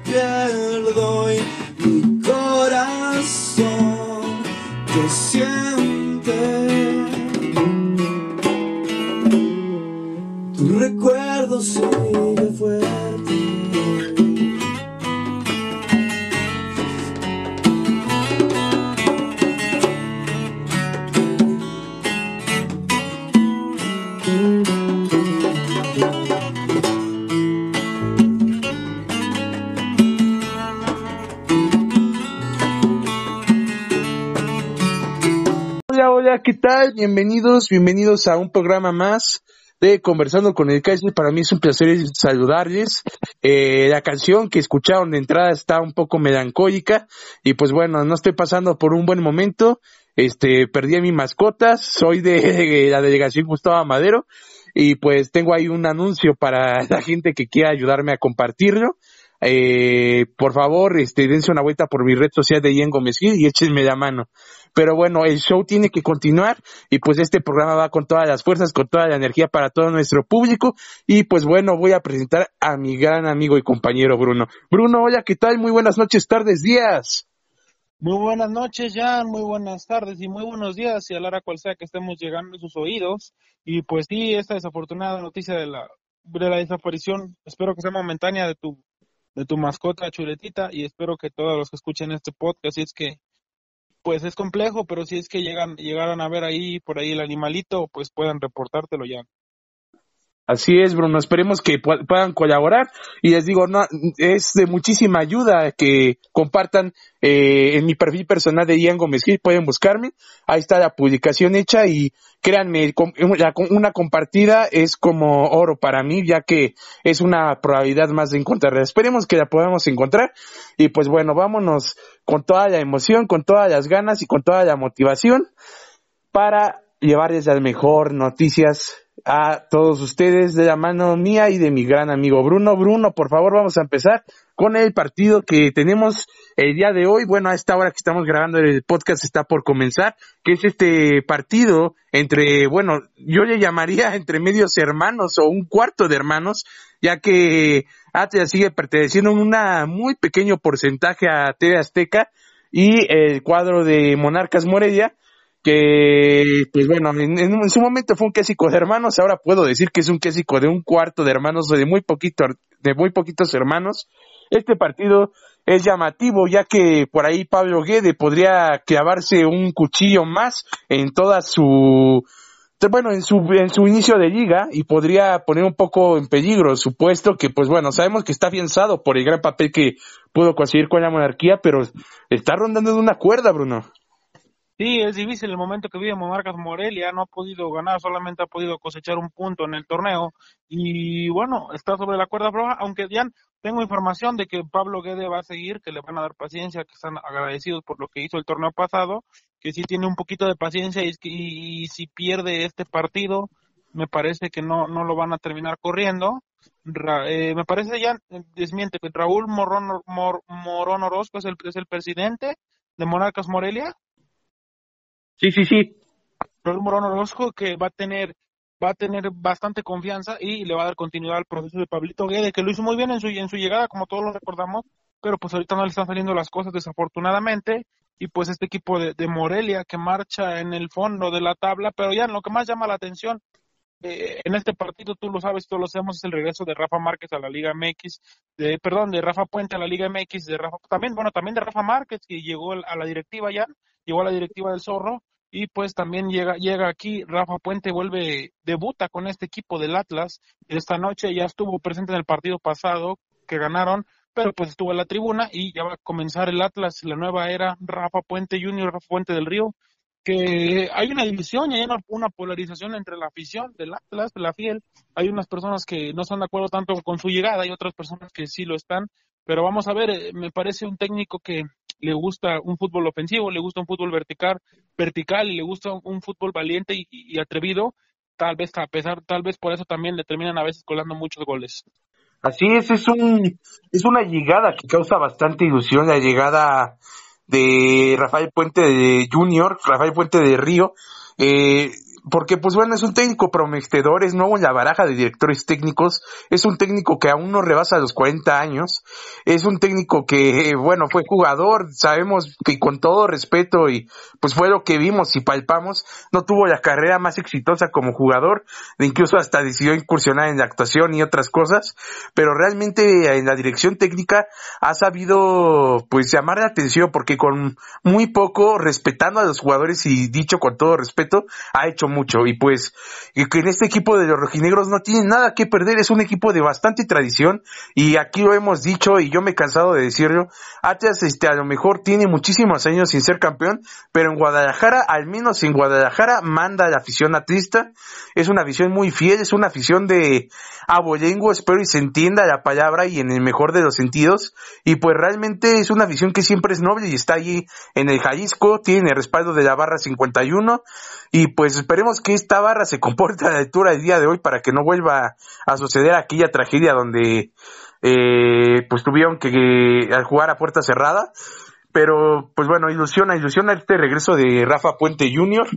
que tal? Bienvenidos, bienvenidos a un programa más de Conversando con el Kaiser. Para mí es un placer saludarles. Eh, la canción que escucharon de entrada está un poco melancólica y pues bueno, no estoy pasando por un buen momento. Este, perdí a mi mascota, soy de, la delegación Gustavo Madero y pues tengo ahí un anuncio para la gente que quiera ayudarme a compartirlo. Eh, por favor, este, dense una vuelta por mi red social de Ian Gómez y échenme la mano. Pero bueno, el show tiene que continuar y pues este programa va con todas las fuerzas, con toda la energía para todo nuestro público y pues bueno, voy a presentar a mi gran amigo y compañero Bruno. Bruno, hola, ¿qué tal? Muy buenas noches, tardes, días. Muy buenas noches, Jan, muy buenas tardes y muy buenos días, y a la hora cual sea que estemos llegando a sus oídos. Y pues sí, esta desafortunada noticia de la, de la desaparición, espero que sea momentánea de tu, de tu mascota chuletita, y espero que todos los que escuchen este podcast, si es que, pues es complejo, pero si es que llegan, llegaran a ver ahí, por ahí el animalito, pues puedan reportártelo, Jan. Así es, Bruno. Esperemos que pu- puedan colaborar. Y les digo, no, es de muchísima ayuda que compartan eh, en mi perfil personal de Ian Gómez Gil. Pueden buscarme. Ahí está la publicación hecha y créanme, una compartida es como oro para mí, ya que es una probabilidad más de encontrarla. Esperemos que la podamos encontrar. Y pues bueno, vámonos con toda la emoción, con todas las ganas y con toda la motivación para llevarles las mejor noticias a todos ustedes de la mano mía y de mi gran amigo Bruno. Bruno, por favor, vamos a empezar con el partido que tenemos el día de hoy. Bueno, a esta hora que estamos grabando el podcast está por comenzar, que es este partido entre, bueno, yo le llamaría entre medios hermanos o un cuarto de hermanos, ya que Atlas sigue perteneciendo en un muy pequeño porcentaje a TV Azteca y el cuadro de Monarcas Morelia que pues bueno, en, su momento fue un clásico de hermanos, ahora puedo decir que es un clásico de un cuarto de hermanos, o de muy poquito, de muy poquitos hermanos. Este partido es llamativo, ya que por ahí Pablo Guede podría clavarse un cuchillo más en toda su, bueno, en su, en su inicio de liga y podría poner un poco en peligro su puesto, que pues bueno, sabemos que está afianzado por el gran papel que pudo conseguir con la monarquía, pero está rondando de una cuerda, Bruno. Sí, es difícil el momento que vive Monarcas Morelia, no ha podido ganar, solamente ha podido cosechar un punto en el torneo y bueno, está sobre la cuerda floja, aunque ya tengo información de que Pablo Guede va a seguir, que le van a dar paciencia, que están agradecidos por lo que hizo el torneo pasado, que sí tiene un poquito de paciencia y, si pierde este partido, me parece que no, no lo van a terminar corriendo. eh, me parece ya, desmiente, que Raúl Morón, Morón Orozco es el, es el presidente de Monarcas Morelia. Sí, sí, sí. Raúl Morón Orozco que va a tener va a tener bastante confianza y le va a dar continuidad al proceso de Pablito Guede, que lo hizo muy bien en su, en su llegada, como todos lo recordamos, pero pues ahorita no le están saliendo las cosas desafortunadamente, y pues este equipo de, de Morelia que marcha en el fondo de la tabla, pero ya lo que más llama la atención eh, en este partido, tú lo sabes, todos lo sabemos, es el regreso de Rafa Márquez a la Liga MX, de, perdón, de Rafa Puente a la Liga MX, de Rafa, también, bueno, también de Rafa Márquez, que llegó a la directiva ya, llegó a la directiva del Zorro, y pues también llega, llega aquí, Rafa Puente vuelve, debuta con este equipo del Atlas, esta noche ya estuvo presente en el partido pasado que ganaron, pero pues estuvo en la tribuna y ya va a comenzar el Atlas, la nueva era, Rafa Puente Junior, Rafa Puente del Río, que hay una división y hay una, polarización entre la afición del Atlas, de la Fiel, hay unas personas que no están de acuerdo tanto con su llegada y otras personas que sí lo están, pero vamos a ver, eh, me parece un técnico que le gusta un fútbol ofensivo, le gusta un fútbol vertical, vertical y le gusta un fútbol valiente y, atrevido, tal vez a pesar, tal vez por eso también le terminan a veces colando muchos goles. Así es, es un es una llegada que causa bastante ilusión, la llegada de Rafael Puente de Junior, Rafael Puente de Río, eh, porque pues bueno, es un técnico prometedor, es nuevo en la baraja de directores técnicos, es un técnico que aún no rebasa los 40 años, es un técnico que, bueno, fue jugador, sabemos que con todo respeto y pues fue lo que vimos y palpamos, no tuvo la carrera más exitosa como jugador, incluso hasta decidió incursionar en la actuación y otras cosas, pero realmente en la dirección técnica ha sabido pues llamar la atención porque con muy poco, respetando a los jugadores y dicho con todo respeto, ha hecho mucho y pues que en este equipo de los rojinegros no tiene nada que perder, es un equipo de bastante tradición y aquí lo hemos dicho y yo me he cansado de decirlo, Atlas este a lo mejor tiene muchísimos años sin ser campeón, pero en Guadalajara, al menos en Guadalajara, manda la afición atlista, es una afición muy fiel, es una afición de abolengo, espero y se entienda la palabra y en el mejor de los sentidos, y pues realmente es una afición que siempre es noble y está allí en el Jalisco, tiene el respaldo de la barra 51, y pues esperemos que esta barra se comporte a la altura del día de hoy para que no vuelva a suceder aquella tragedia donde eh, pues tuvieron que jugar a puerta cerrada. Pero pues bueno, ilusiona, ilusiona este regreso de Rafa Puente Jr.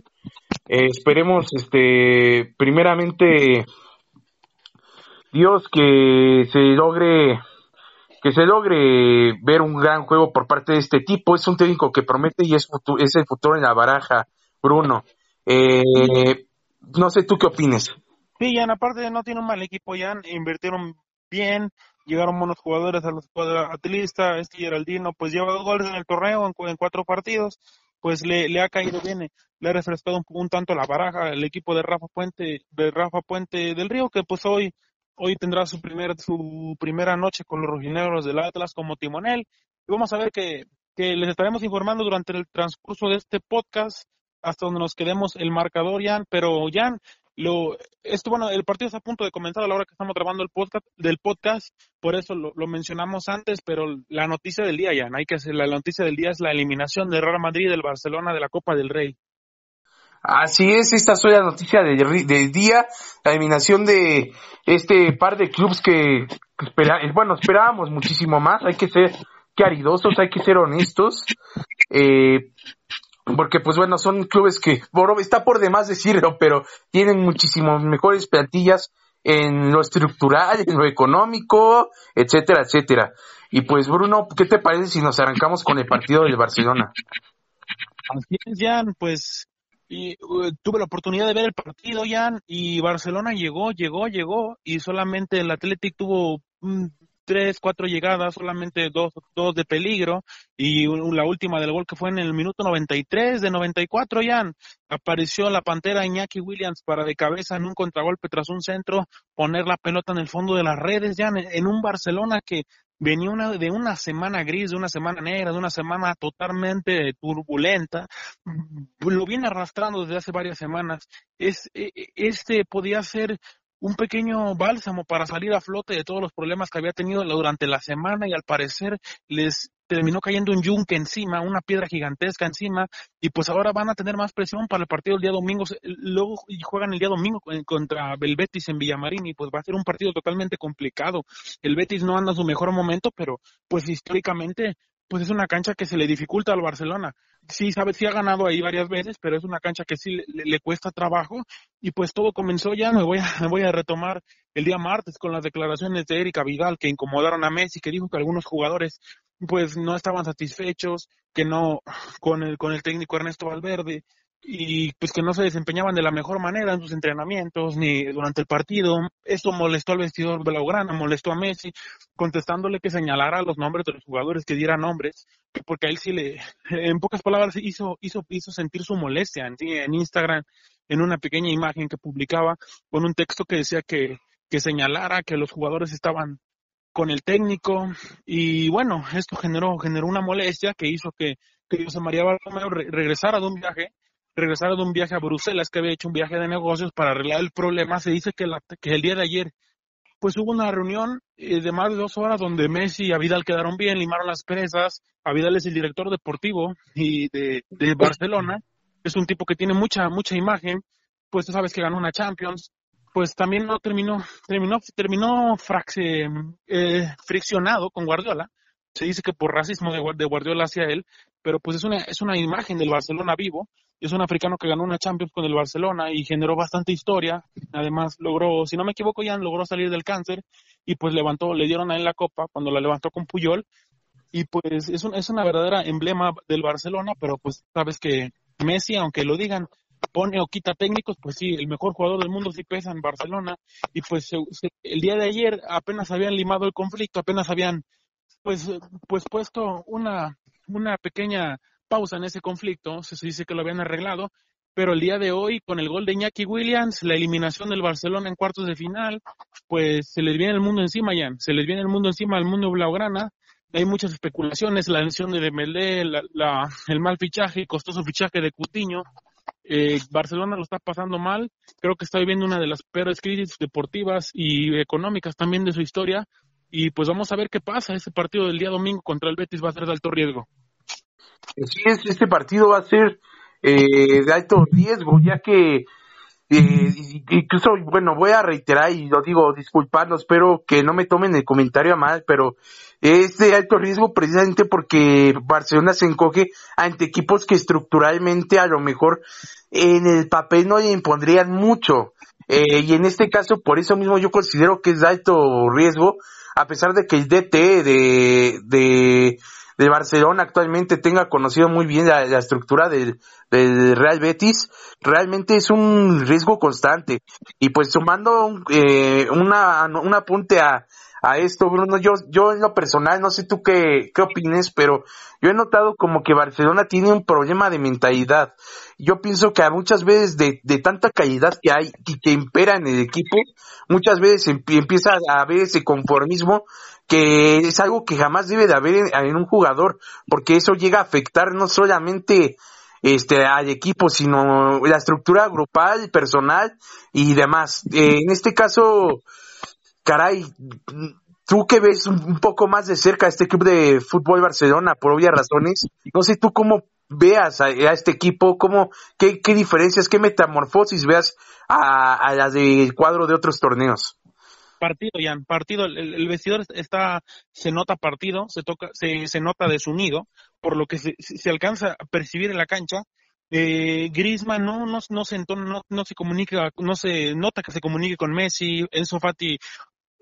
Eh, esperemos este primeramente Dios que se logre que se logre ver un gran juego por parte de este tipo. Es un técnico que promete y es, es el futuro en la baraja, Bruno. Eh, no sé, ¿tú qué opines? Sí, Jan, aparte no tiene un mal equipo, Jan, invirtieron bien, llegaron buenos jugadores a los atlistas, este Geraldino, pues lleva dos goles en el torneo en, cuatro partidos, pues le, le, ha caído bien, le ha refrescado un, tanto la baraja el equipo de Rafa Puente, de Rafa Puente del Río, que pues hoy, hoy tendrá su primer, su primera noche con los rojinegros del Atlas como timonel, y vamos a ver que, que les estaremos informando durante el transcurso de este podcast hasta donde nos quedemos el marcador, Jan, pero Jan, lo, esto, bueno, el partido está a punto de comenzar a la hora que estamos grabando el podcast, del podcast, por eso lo, mencionamos antes, pero la noticia del día, Jan, hay que hacer, la noticia del día es la eliminación de Real Madrid del Barcelona de la Copa del Rey. Así es, esta es la noticia del, del, día, la eliminación de este par de clubes que, bueno, esperábamos muchísimo más, hay que ser caridosos, hay que ser honestos, eh, porque pues bueno, son clubes que está por demás decirlo, pero tienen muchísimas mejores plantillas en lo estructural, en lo económico, etcétera, etcétera. Y pues Bruno, ¿qué te parece si nos arrancamos con el partido del Barcelona? Así es, Jan, pues uh, tuve la oportunidad de ver el partido, Jan, y Barcelona llegó, llegó, llegó, y solamente el Athletic tuvo tres, cuatro llegadas, solamente dos, dos de peligro y la última del gol que fue en el minuto 93 de 94 ya apareció la pantera Iñaki Williams para de cabeza en un contragolpe tras un centro poner la pelota en el fondo de las redes ya en, un Barcelona que venía una, de una semana gris, de una semana negra, de una semana totalmente turbulenta, lo viene arrastrando desde hace varias semanas. Es, e, e, este podía ser un pequeño bálsamo para salir a flote de todos los problemas que había tenido durante la semana y al parecer les terminó cayendo un yunque encima, una piedra gigantesca encima, y pues ahora van a tener más presión para el partido el día domingo. Luego juegan el día domingo contra el Betis en Villamarín y pues va a ser un partido totalmente complicado. El Betis no anda en su mejor momento, pero pues históricamente pues es una cancha que se le dificulta al Barcelona. Sí, sabe, sí ha ganado ahí varias veces, pero es una cancha que sí le, cuesta trabajo y pues todo comenzó ya, me voy, a, me voy a retomar el día martes con las declaraciones de Erika Vidal que incomodaron a Messi, que dijo que algunos jugadores pues no estaban satisfechos, que no con el, con el técnico Ernesto Valverde, y pues que no se desempeñaban de la mejor manera en sus entrenamientos ni durante el partido. Esto molestó al vestidor Blaugrana, molestó a Messi, contestándole que señalara los nombres de los jugadores, que diera nombres, porque a él sí le, en pocas palabras, hizo, hizo, hizo sentir su molestia en, en Instagram, en una pequeña imagen que publicaba con un texto que decía que, que señalara que los jugadores estaban con el técnico y bueno, esto generó, generó una molestia que hizo que, que José María Bartomeu regresara de un viaje regresara de un viaje a Bruselas, que había hecho un viaje de negocios para arreglar el problema. Se dice que, que el día de ayer pues hubo una reunión eh, de más de dos horas donde Messi y Avidal quedaron bien, limaron las presas. Avidal es el director deportivo y de, Barcelona. Es un tipo que tiene mucha, mucha imagen. Pues tú sabes que ganó una Champions. Pues también no terminó, terminó, terminó fraxe, eh, friccionado con Guardiola. Se dice que por racismo de, de Guardiola hacia él, pero pues es una, es una imagen del Barcelona vivo es un africano que ganó una Champions con el Barcelona y generó bastante historia. Además, logró, si no me equivoco, ya logró salir del cáncer y pues levantó, le dieron a él la copa cuando la levantó con Puyol. Y pues es, un, es una verdadera emblema del Barcelona, pero pues sabes que Messi, aunque lo digan, pone o quita técnicos, pues sí, el mejor jugador del mundo sí pesa en Barcelona. Y pues el día de ayer apenas habían limado el conflicto, apenas habían pues, pues puesto una, una pequeña pausa en ese conflicto, se dice que lo habían arreglado, pero el día de hoy, con el gol de Iñaki Williams, la eliminación del Barcelona en cuartos de final, pues se les viene el mundo encima, ya, se les viene el mundo encima al mundo blaugrana, hay muchas especulaciones, la lesión de Dembélé, el mal fichaje, costoso fichaje de Cutiño, eh, Barcelona lo está pasando mal, creo que está viviendo una de las peores crisis deportivas y económicas también de su historia, y pues vamos a ver qué pasa, ese partido del día domingo contra el Betis va a ser de alto riesgo. Sí, es, este partido va a ser eh, de alto riesgo, ya que eh, incluso, bueno, voy a reiterar y lo digo, disculparlo, espero que no me tomen el comentario a mal, pero es de alto riesgo precisamente porque Barcelona se encoge ante equipos que estructuralmente a lo mejor en el papel no le impondrían mucho. Eh, y en este caso, por eso mismo yo considero que es de alto riesgo, a pesar de que el DT de de Barcelona actualmente tenga conocido muy bien la, estructura del, Real Betis, realmente es un riesgo constante. Y pues sumando eh, una, un apunte a, a esto, Bruno, yo, yo en lo personal, no sé tú qué, qué opines, pero yo he notado como que Barcelona tiene un problema de mentalidad. Yo pienso que muchas veces de, de tanta calidad que hay y que impera en el equipo, muchas veces empieza a haber ese conformismo que es algo que jamás debe de haber en, un jugador, porque eso llega a afectar no solamente este al equipo, sino la estructura grupal, personal y demás. Eh, en este caso, caray, tú que ves un, poco más de cerca a este equipo de fútbol Barcelona, por obvias razones, no sé tú cómo veas a, este equipo, cómo, qué, qué diferencias, qué metamorfosis veas a, a las del cuadro de otros torneos partido, Jan, partido, el, vestidor está, se nota partido, se toca, se, se nota desunido, por lo que se, alcanza a percibir en la cancha. Eh, Griezmann no, no, no se no, no se comunica, no se nota que se comunique con Messi, Enzo Fati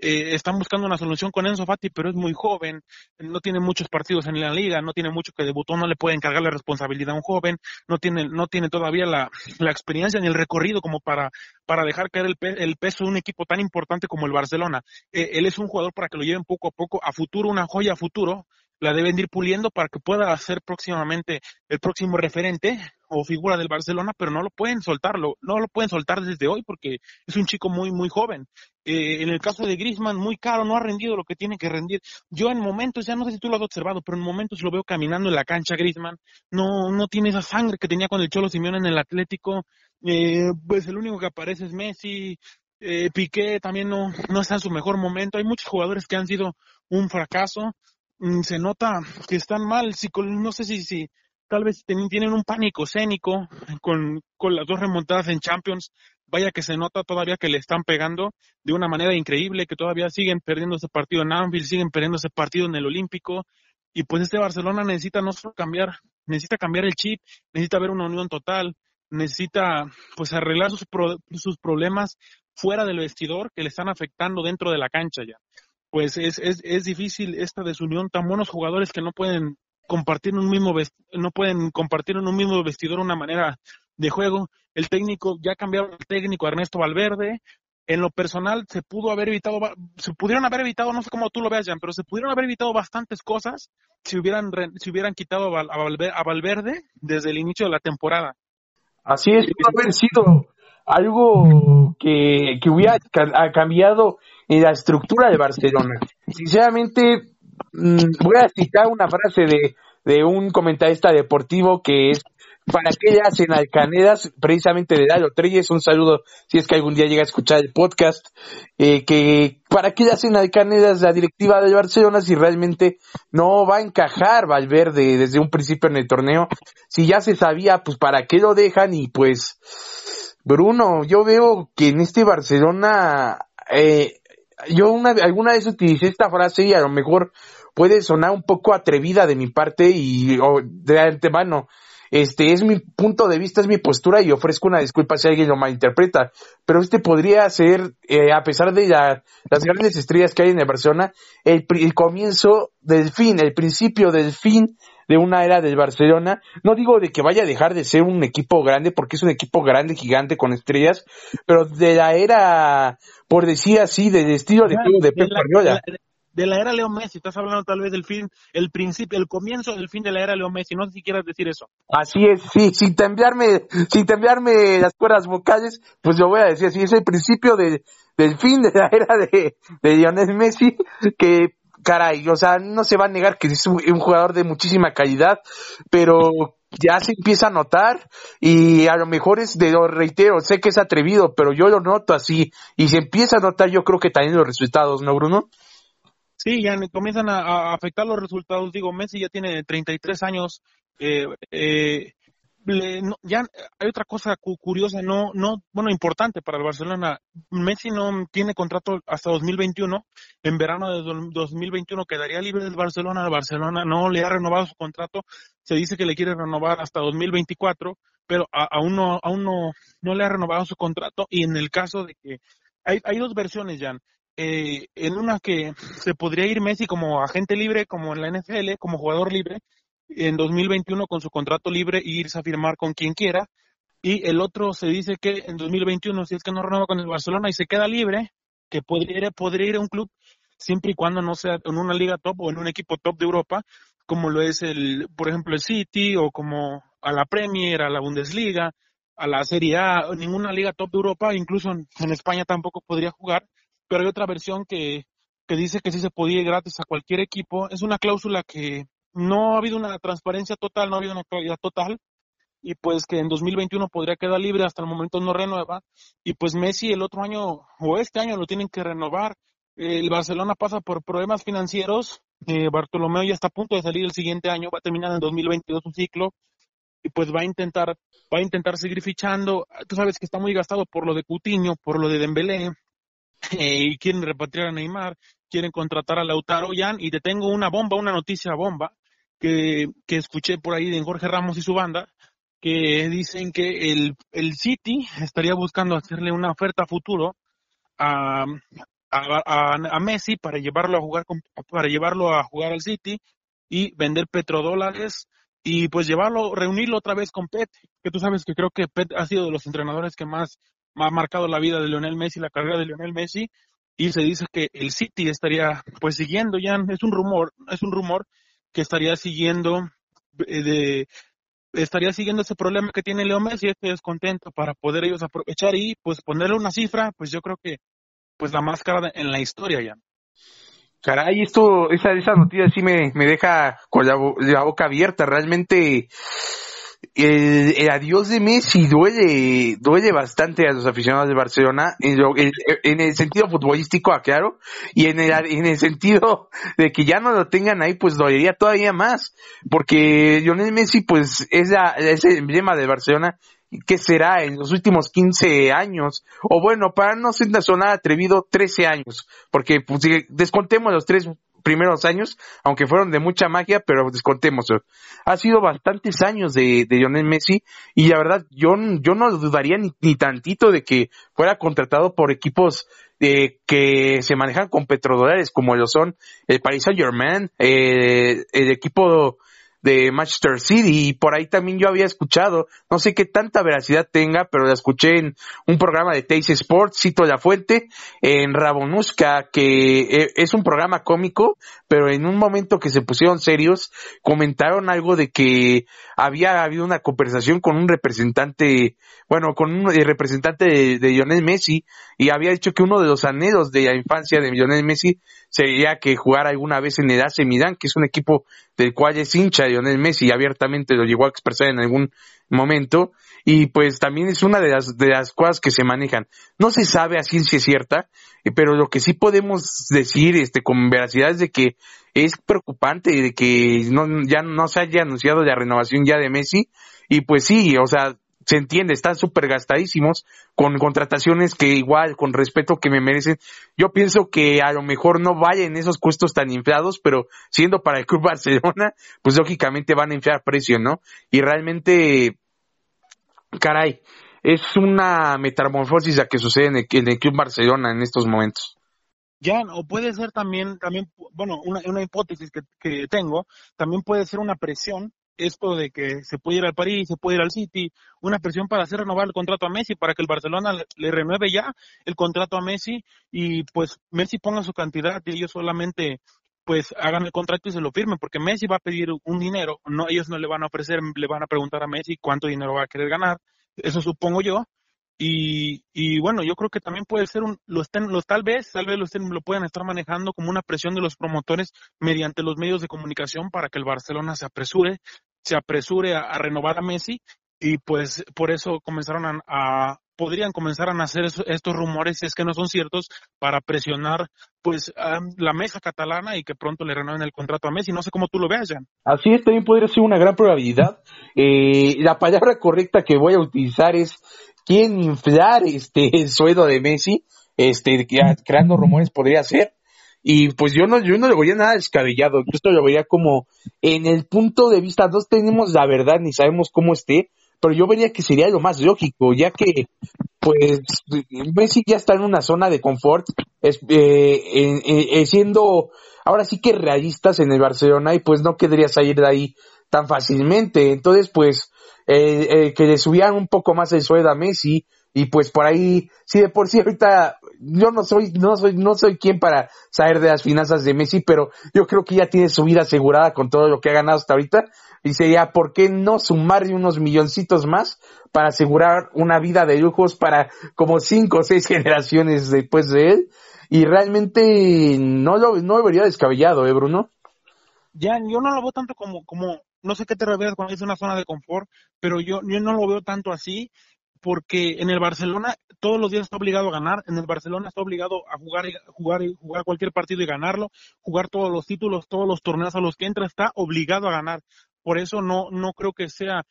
eh, están buscando una solución con Enzo Fati, pero es muy joven, no tiene muchos partidos en la liga, no tiene mucho que debutó, no le puede encargar la responsabilidad a un joven, no tiene, no tiene todavía la, experiencia ni el recorrido como para, para dejar caer el, el peso de un equipo tan importante como el Barcelona. Eh, él es un jugador para que lo lleven poco a poco a futuro, una joya a futuro, la deben ir puliendo para que pueda ser próximamente el próximo referente o figura del Barcelona, pero no lo pueden soltarlo, no lo pueden soltar desde hoy porque es un chico muy, muy joven. Eh, en el caso de Griezmann, muy caro, no ha rendido lo que tiene que rendir. Yo en momentos, ya no sé si tú lo has observado, pero en momentos lo veo caminando en la cancha Griezmann, no, no tiene esa sangre que tenía con el Cholo Simeone en el Atlético, eh, pues el único que aparece es Messi, eh, Piqué también no, no está en su mejor momento, hay muchos jugadores que han sido un fracaso, mm, se nota que están mal, no sé si, si tal vez tienen un pánico escénico con, con las dos remontadas en Champions, vaya que se nota todavía que le están pegando de una manera increíble, que todavía siguen perdiendo ese partido en Anfield, siguen perdiendo ese partido en el Olímpico, y pues este Barcelona necesita no solo cambiar, necesita cambiar el chip, necesita ver una unión total, necesita pues arreglar sus, sus problemas fuera del vestidor que le están afectando dentro de la cancha ya. Pues es, es, es difícil esta desunión, tan buenos jugadores que no pueden compartir un mismo no pueden compartir en un mismo vestidor una manera de juego. El técnico, ya cambiaron el técnico Ernesto Valverde. En lo personal se pudo haber evitado, se pudieron haber evitado, no sé cómo tú lo veas, Jan, pero se pudieron haber evitado bastantes cosas si hubieran, si hubieran quitado a Valverde desde el inicio de la temporada. Así es, pudo haber sido algo que, que hubiera cambiado en la estructura de Barcelona. Sinceramente, voy a citar una frase de, de un comentarista deportivo que es para qué hacen Alcanedas, precisamente de Dalo Treyes, un saludo si es que algún día llega a escuchar el podcast, eh, que para qué hacen Alcanedas la directiva de Barcelona si realmente no va a encajar Valverde desde un principio en el torneo, si ya se sabía, pues para qué lo dejan y pues, Bruno, yo veo que en este Barcelona, eh, yo una, alguna vez utilicé esta frase y a lo mejor puede sonar un poco atrevida de mi parte y de antemano, este es mi punto de vista, es mi postura y ofrezco una disculpa si alguien lo malinterpreta. Pero este podría ser, eh, a pesar de las grandes estrellas que hay en el Barcelona, el, el comienzo del fin, el principio del fin de una era del Barcelona. No digo de que vaya a dejar de ser un equipo grande, porque es un equipo grande, gigante, con estrellas, pero de la era, por decir así, del estilo de juego de Pep Guardiola de la era Leo Messi, estás hablando tal vez del fin, el principio, el comienzo del fin de la era Leo Messi, no sé si quieras decir eso. Así es, sí, sin temblarme, sin temblarme las cuerdas vocales, pues lo voy a decir así, es el principio de, del fin de la era de, de Lionel Messi, que caray, o sea, no se va a negar que es un, jugador de muchísima calidad, pero ya se empieza a notar y a lo mejor es de lo reitero, sé que es atrevido, pero yo lo noto así y se empieza a notar yo creo que también los resultados, ¿no, Bruno? Sí, ya comienzan a, afectar los resultados. Digo, Messi ya tiene 33 años. Eh, eh, ya hay otra cosa curiosa, no, no, bueno, importante para el Barcelona. Messi no tiene contrato hasta 2021. En verano de 2021 quedaría libre del Barcelona. El Barcelona no le ha renovado su contrato. Se dice que le quiere renovar hasta 2024, pero aún no, aún no, no le ha renovado su contrato. Y en el caso de que hay, hay dos versiones, Jan eh, en una que se podría ir Messi como agente libre, como en la NFL, como jugador libre, en 2021 con su contrato libre irse a firmar con quien quiera. Y el otro se dice que en 2021, si es que no renueva con el Barcelona y se queda libre, que podría, podría ir a un club siempre y cuando no sea en una liga top o en un equipo top de Europa, como lo es el, por ejemplo, el City o como a la Premier, a la Bundesliga, a la Serie A, ninguna liga top de Europa, incluso en España tampoco podría jugar pero hay otra versión que, que dice que sí se podía ir gratis a cualquier equipo. Es una cláusula que no ha habido una transparencia total, no ha habido una actualidad total, y pues que en 2021 podría quedar libre, hasta el momento no renueva, y pues Messi el otro año o este año lo tienen que renovar. El Barcelona pasa por problemas financieros, eh, Bartolomeo ya está a punto de salir el siguiente año, va a terminar en 2022 su ciclo, y pues va a intentar va a intentar seguir fichando. Tú sabes que está muy gastado por lo de Cutiño, por lo de Dembélé, eh, y quieren repatriar a Neymar, quieren contratar a Lautaro Jan y te tengo una bomba, una noticia bomba que, que escuché por ahí de Jorge Ramos y su banda, que dicen que el, el City estaría buscando hacerle una oferta futuro a, a, a, Messi para llevarlo a jugar para llevarlo a jugar al City y vender petrodólares y pues llevarlo, reunirlo otra vez con Pet, que tú sabes que creo que Pet ha sido de los entrenadores que más ha marcado la vida de Lionel Messi, la carrera de Lionel Messi, y se dice que el City estaría pues siguiendo ya, es un rumor, es un rumor que estaría siguiendo eh, de estaría siguiendo ese problema que tiene Leo Messi, este descontento, para poder ellos aprovechar y pues ponerle una cifra, pues yo creo que pues la más cara en la historia ya. Caray, esto, esa, esa noticia sí me, me deja con la, la boca abierta. Realmente, el, el, adiós de Messi duele, duele bastante a los aficionados de Barcelona en, en, el sentido futbolístico, aclaro, y en el, en el sentido de que ya no lo tengan ahí, pues dolería todavía más, porque Lionel Messi, pues, es, la, es el emblema de Barcelona, que será en los últimos 15 años, o bueno, para no ser sonar atrevido, 13 años, porque pues, descontemos los tres primeros años, aunque fueron de mucha magia, pero descontemos. Ha sido bastantes años de, de Lionel Messi y la verdad yo, yo no dudaría ni, ni tantito de que fuera contratado por equipos eh, que se manejan con petrodólares como lo son el Paris Saint Germain, eh, el equipo de Manchester City y por ahí también yo había escuchado, no sé qué tanta veracidad tenga, pero la escuché en un programa de Taste Sports, cito la fuente, en Rabonuska, que eh, es un programa cómico, pero en un momento que se pusieron serios, comentaron algo de que había habido una conversación con un representante, bueno, con un eh, representante de, de Lionel Messi, y había dicho que uno de los anhelos de la infancia de Lionel Messi sería que jugara alguna vez en el AC Milan, que es un equipo del cual es hincha Lionel Messi y abiertamente lo llegó a expresar en algún momento. Y pues también es una de las, de las cosas que se manejan. No se sabe a ciencia cierta, eh, pero lo que sí podemos decir este, con veracidad es de que es preocupante de que no, ya no se haya anunciado la renovación ya de Messi. Y pues sí, o sea, se entiende, están súper gastadísimos con contrataciones que igual, con respeto que me merecen. Yo pienso que a lo mejor no vayan esos costos tan inflados, pero siendo para el Club Barcelona, pues lógicamente van a inflar precio, ¿no? Y realmente, caray, es una metamorfosis la que sucede en el, en el Club Barcelona en estos momentos. Ya, o puede ser también, también bueno, una, una hipótesis que, que tengo, también puede ser una presión esto de que se puede ir al París, se puede ir al City, una presión para hacer renovar el contrato a Messi, para que el Barcelona le, renueve ya el contrato a Messi y pues Messi ponga su cantidad y ellos solamente pues hagan el contrato y se lo firmen, porque Messi va a pedir un dinero, no ellos no le van a ofrecer, le van a preguntar a Messi cuánto dinero va a querer ganar, eso supongo yo, y, y bueno, yo creo que también puede ser un, lo estén, los tal vez, tal vez lo estén, lo puedan estar manejando como una presión de los promotores mediante los medios de comunicación para que el Barcelona se apresure, se apresure a, renovar a Messi y pues por eso comenzaron a, podrían comenzar a nacer estos rumores, si es que no son ciertos, para presionar pues la mesa catalana y que pronto le renueven el contrato a Messi. No sé cómo tú lo veas, Jan. Así es, también podría ser una gran probabilidad. Eh, la palabra correcta que voy a utilizar es quieren inflar este el sueldo de Messi, este creando rumores podría ser. Y pues yo no, yo no lo veía nada descabellado, yo esto lo veía como en el punto de vista, no tenemos la verdad ni sabemos cómo esté, pero yo vería que sería lo más lógico, ya que pues Messi ya está en una zona de confort, es, eh, eh, siendo ahora sí que realistas en el Barcelona y pues no querría salir de ahí tan fácilmente, entonces pues eh, eh, que le subían un poco más el sueldo a Messi y pues por ahí, si de por sí ahorita yo no soy, no soy, no soy quien para saber de las finanzas de Messi, pero yo creo que ya tiene su vida asegurada con todo lo que ha ganado hasta ahorita y sería, ¿por qué no sumarle unos milloncitos más para asegurar una vida de lujos para como cinco o seis generaciones después de él? Y realmente no lo, no lo vería descabellado, ¿eh, Bruno? Ya, yo no lo veo tanto como, como no sé qué te refieres cuando dices una zona de confort, pero yo, yo no lo veo tanto así, porque en el Barcelona todos los días está obligado a ganar, en el Barcelona está obligado a jugar, jugar, jugar cualquier partido y ganarlo, jugar todos los títulos, todos los torneos a los que entra, está obligado a ganar. Por eso no, no creo que sea,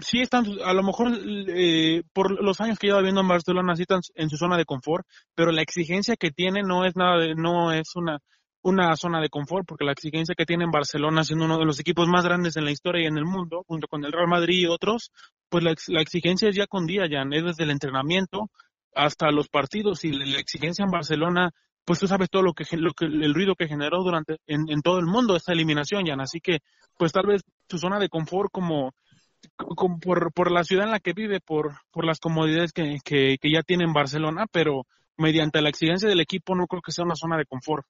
sí están, a lo mejor eh, por los años que lleva viviendo en Barcelona, sí están en su zona de confort, pero la exigencia que tiene no es nada de, no es una, una zona de confort, porque la exigencia que tiene en Barcelona, siendo uno de los equipos más grandes en la historia y en el mundo, junto con el Real Madrid y otros, pues la, la exigencia es ya con día, ya es desde el entrenamiento hasta los partidos y la exigencia en Barcelona, pues tú sabes todo lo que, lo que el ruido que generó durante en, en todo el mundo esta eliminación, Jan, así que pues tal vez su zona de confort como, como por, por la ciudad en la que vive, por, por las comodidades que, que, que ya tiene en Barcelona, pero mediante la exigencia del equipo no creo que sea una zona de confort.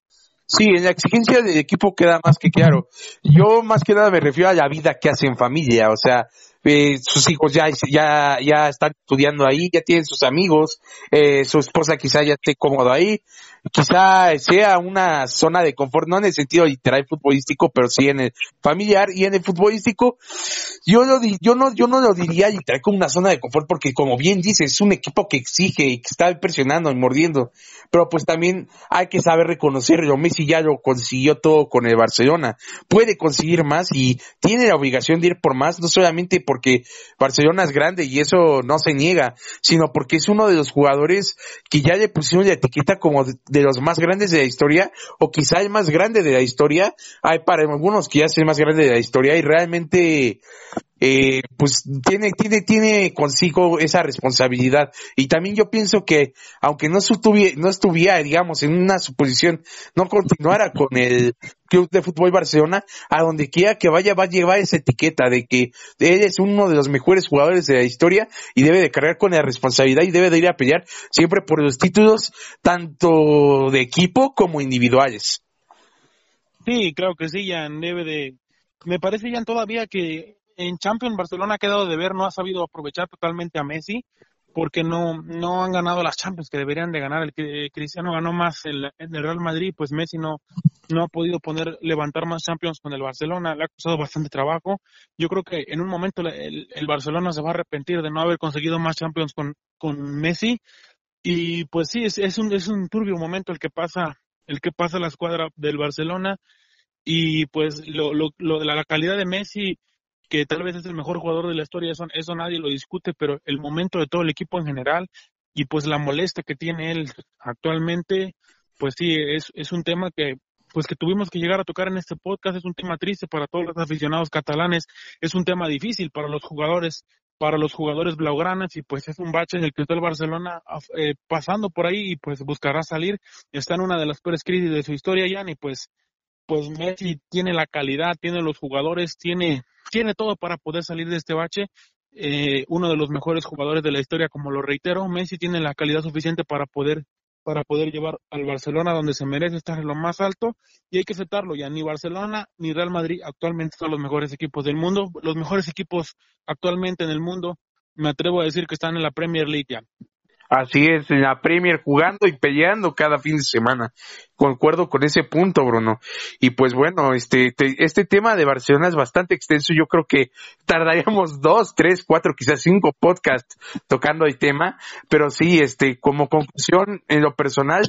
Sí, en la exigencia del equipo queda más que claro. Yo más que nada me refiero a la vida que hace en familia, o sea, eh, sus hijos ya, ya, ya están estudiando ahí, ya tienen sus amigos, eh, su esposa quizá ya esté cómodo ahí, quizá sea una zona de confort, no en el sentido literal futbolístico, pero sí en el familiar y en el futbolístico, yo lo yo no, yo no lo diría literal como una zona de confort, porque como bien dice, es un equipo que exige y que está presionando y mordiendo, pero pues también hay que saber reconocerlo, Messi ya lo consiguió todo con el Barcelona, puede conseguir más y tiene la obligación de ir por más, no solamente porque Barcelona es grande y eso no se niega, sino porque es uno de los jugadores que ya le pusieron la etiqueta como de los más grandes de la historia, o quizá el más grande de la historia. Hay para algunos que ya es el más grande de la historia y realmente eh, pues tiene, tiene, tiene consigo esa responsabilidad. Y también yo pienso que, aunque no estuviera, digamos, en una suposición, no continuara con el Club de Fútbol Barcelona, a donde quiera que vaya va a llevar esa etiqueta de que él es uno de los mejores jugadores de la historia y debe de cargar con la responsabilidad y debe de ir a pelear siempre por los títulos, tanto de equipo como individuales. Sí, creo que sí, Jan, debe de, me parece Jan todavía que en Champions Barcelona ha quedado de ver, no ha sabido aprovechar totalmente a Messi porque no, no han ganado las Champions que deberían de ganar. El que Cristiano ganó más en el Real Madrid, pues Messi no, no ha podido poner, levantar más Champions con el Barcelona, le ha costado bastante trabajo. Yo creo que en un momento el, el Barcelona se va a arrepentir de no haber conseguido más Champions con, con Messi. Y pues sí, es, es, un, es un turbio momento el que pasa, el que pasa la escuadra del Barcelona. Y pues lo, lo, lo, la calidad de Messi, que tal vez es el mejor jugador de la historia, eso, nadie lo discute, pero el momento de todo el equipo en general y pues la molestia que tiene él actualmente, pues sí, es, es un tema que pues que tuvimos que llegar a tocar en este podcast, es un tema triste para todos los aficionados catalanes, es un tema difícil para los jugadores, para los jugadores blaugranas y pues es un bache en el que está el Barcelona eh, pasando por ahí y pues buscará salir, está en una de las peores crisis de su historia ya y pues pues Messi tiene la calidad, tiene los jugadores, tiene tiene todo para poder salir de este bache. Eh, uno de los mejores jugadores de la historia, como lo reitero, Messi tiene la calidad suficiente para poder para poder llevar al Barcelona donde se merece estar en lo más alto y hay que aceptarlo ya ni Barcelona ni Real Madrid actualmente son los mejores equipos del mundo los mejores equipos actualmente en el mundo me atrevo a decir que están en la Premier League ya Así es, en la Premier jugando y peleando cada fin de semana. Concuerdo con ese punto, Bruno. Y pues bueno, este, este tema de Barcelona es bastante extenso. Yo creo que tardaríamos dos, tres, cuatro, quizás cinco podcasts tocando el tema. Pero sí, este, como conclusión, en lo personal,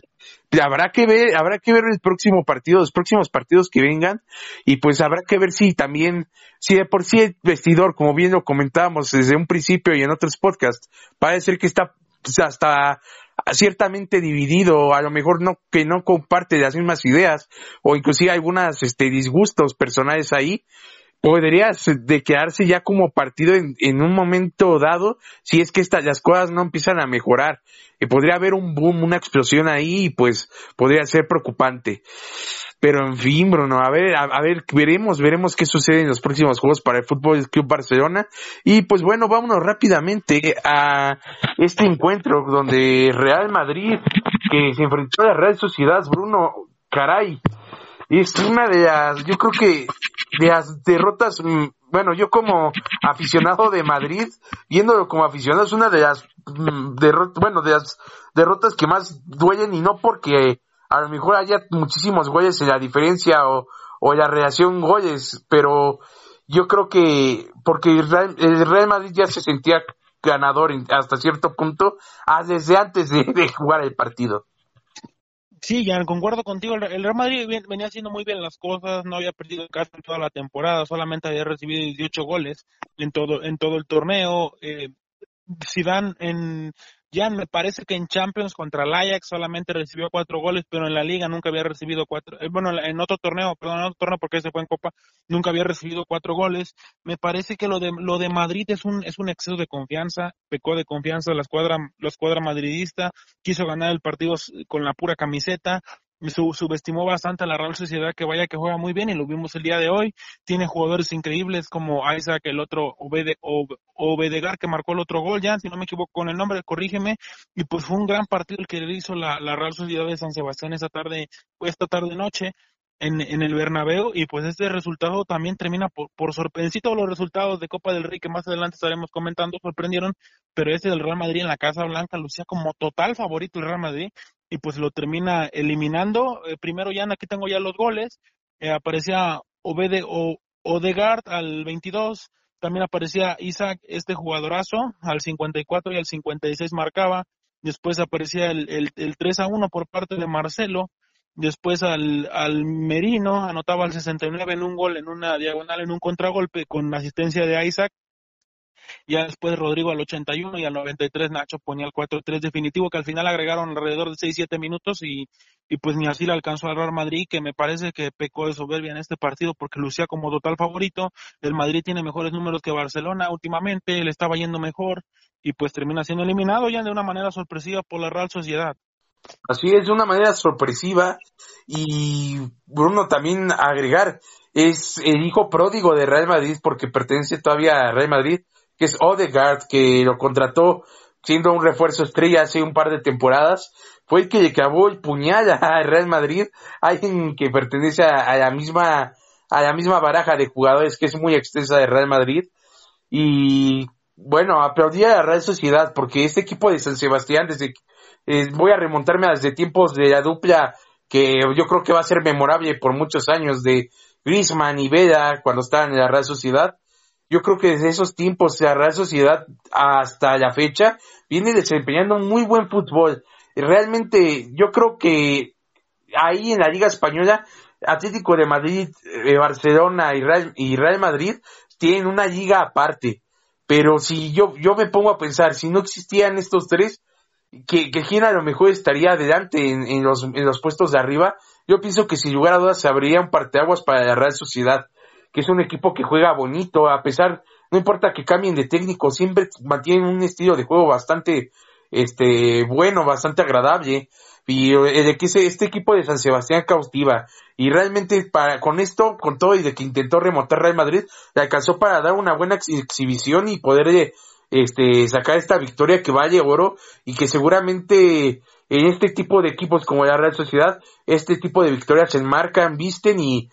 habrá que ver, habrá que ver el próximo partido, los próximos partidos que vengan. Y pues habrá que ver si también, si de por sí el vestidor, como bien lo comentábamos desde un principio y en otros podcasts, parece que está hasta ciertamente dividido, a lo mejor no que no comparte las mismas ideas o inclusive algunas este disgustos personales ahí, podrías de quedarse ya como partido en, en un momento dado si es que las cosas no empiezan a mejorar. Y podría haber un boom, una explosión ahí y pues podría ser preocupante. Pero en fin, Bruno, a ver, a, ver, veremos, veremos qué sucede en los próximos juegos para el Fútbol Club Barcelona. Y pues bueno, vámonos rápidamente a este encuentro donde Real Madrid, que se enfrentó a la Real Sociedad, Bruno, caray, es una de las, yo creo que de las derrotas, mm, bueno, yo como aficionado de Madrid, viéndolo como aficionado, es una de las mm, derrotas, bueno, de las derrotas que más duelen y no porque a lo mejor haya muchísimos goles en la diferencia o, o la relación goles, pero yo creo que porque el Real, Madrid ya se sentía ganador hasta cierto punto ah, desde antes de, jugar el partido. Sí, ya concuerdo contigo. El Real Madrid venía haciendo muy bien las cosas, no había perdido casi toda la temporada, solamente había recibido 18 goles en todo en todo el torneo. Eh, Zidane en ya me parece que en Champions contra el Ajax solamente recibió cuatro goles, pero en la liga nunca había recibido cuatro. Eh, bueno, en otro torneo, perdón, en otro torneo porque ese fue en Copa, nunca había recibido cuatro goles. Me parece que lo de lo de Madrid es un es un exceso de confianza, pecó de confianza la escuadra la escuadra madridista, quiso ganar el partido con la pura camiseta, subestimó bastante a la Real Sociedad que vaya que juega muy bien y lo vimos el día de hoy. Tiene jugadores increíbles como Isaac, el otro Obede, Obedegar que marcó el otro gol ya, si no me equivoco con el nombre, corrígeme. Y pues fue un gran partido el que le hizo la, Real Sociedad de San Sebastián esta tarde, esta tarde noche. en, el Bernabéu y pues este resultado también termina por, por sorprender. todos los resultados de Copa del Rey que más adelante estaremos comentando sorprendieron, pero ese del Real Madrid en la Casa Blanca lucía como total favorito el Real Madrid y pues lo termina eliminando. Eh, primero ya aquí tengo ya los goles, eh, aparecía Obede o Odegaard al 22, también aparecía Isaac, este jugadorazo, al 54 y al 56 marcaba, después aparecía el, el, el 3 a 1 por parte de Marcelo, Después al, al Merino anotaba al 69 en un gol, en una diagonal, en un contragolpe con asistencia de Isaac. Ya después Rodrigo al 81 y al 93 Nacho ponía el 4-3 definitivo que al final agregaron alrededor de 6-7 minutos y, y pues ni así le alcanzó al Real Madrid que me parece que pecó de soberbia en este partido porque lucía como total favorito. El Madrid tiene mejores números que Barcelona últimamente, le estaba yendo mejor y pues termina siendo eliminado ya de una manera sorpresiva por la Real Sociedad. Así es, de una manera sorpresiva. Y Bruno también agregar, es el hijo pródigo de Real Madrid porque pertenece todavía a Real Madrid, que es Odegaard, que lo contrató siendo un refuerzo estrella hace un par de temporadas. Fue el que le clavó el puñal a Real Madrid, alguien que pertenece a, la misma a la misma baraja de jugadores que es muy extensa de Real Madrid. Y bueno, aplaudía a la Real Sociedad porque este equipo de San Sebastián, desde eh, voy a remontarme a desde tiempos de la dupla que yo creo que va a ser memorable por muchos años de Griezmann y Veda cuando estaban en la Real Sociedad. Yo creo que desde esos tiempos, la Real Sociedad hasta la fecha, viene desempeñando muy buen fútbol. Realmente, yo creo que ahí en la Liga Española, Atlético de Madrid, eh, Barcelona y Real, y Real Madrid tienen una liga aparte. Pero si yo, yo me pongo a pensar, si no existían estos tres, que, que a lo mejor estaría adelante en, los, en los puestos de arriba, yo pienso que sin lugar a dudas se abriría un parteaguas para la Real Sociedad, que es un equipo que juega bonito, a pesar, no importa que cambien de técnico, siempre mantienen un estilo de juego bastante, este, bueno, bastante agradable, y eh, de que este equipo de San Sebastián cautiva, y realmente para, con esto, con todo y de que intentó remontar Real Madrid, le alcanzó para dar una buena exhibición y poder eh, este, sacar esta victoria que vale oro y que seguramente en este tipo de equipos como la Real Sociedad, este tipo de victorias se enmarcan, visten y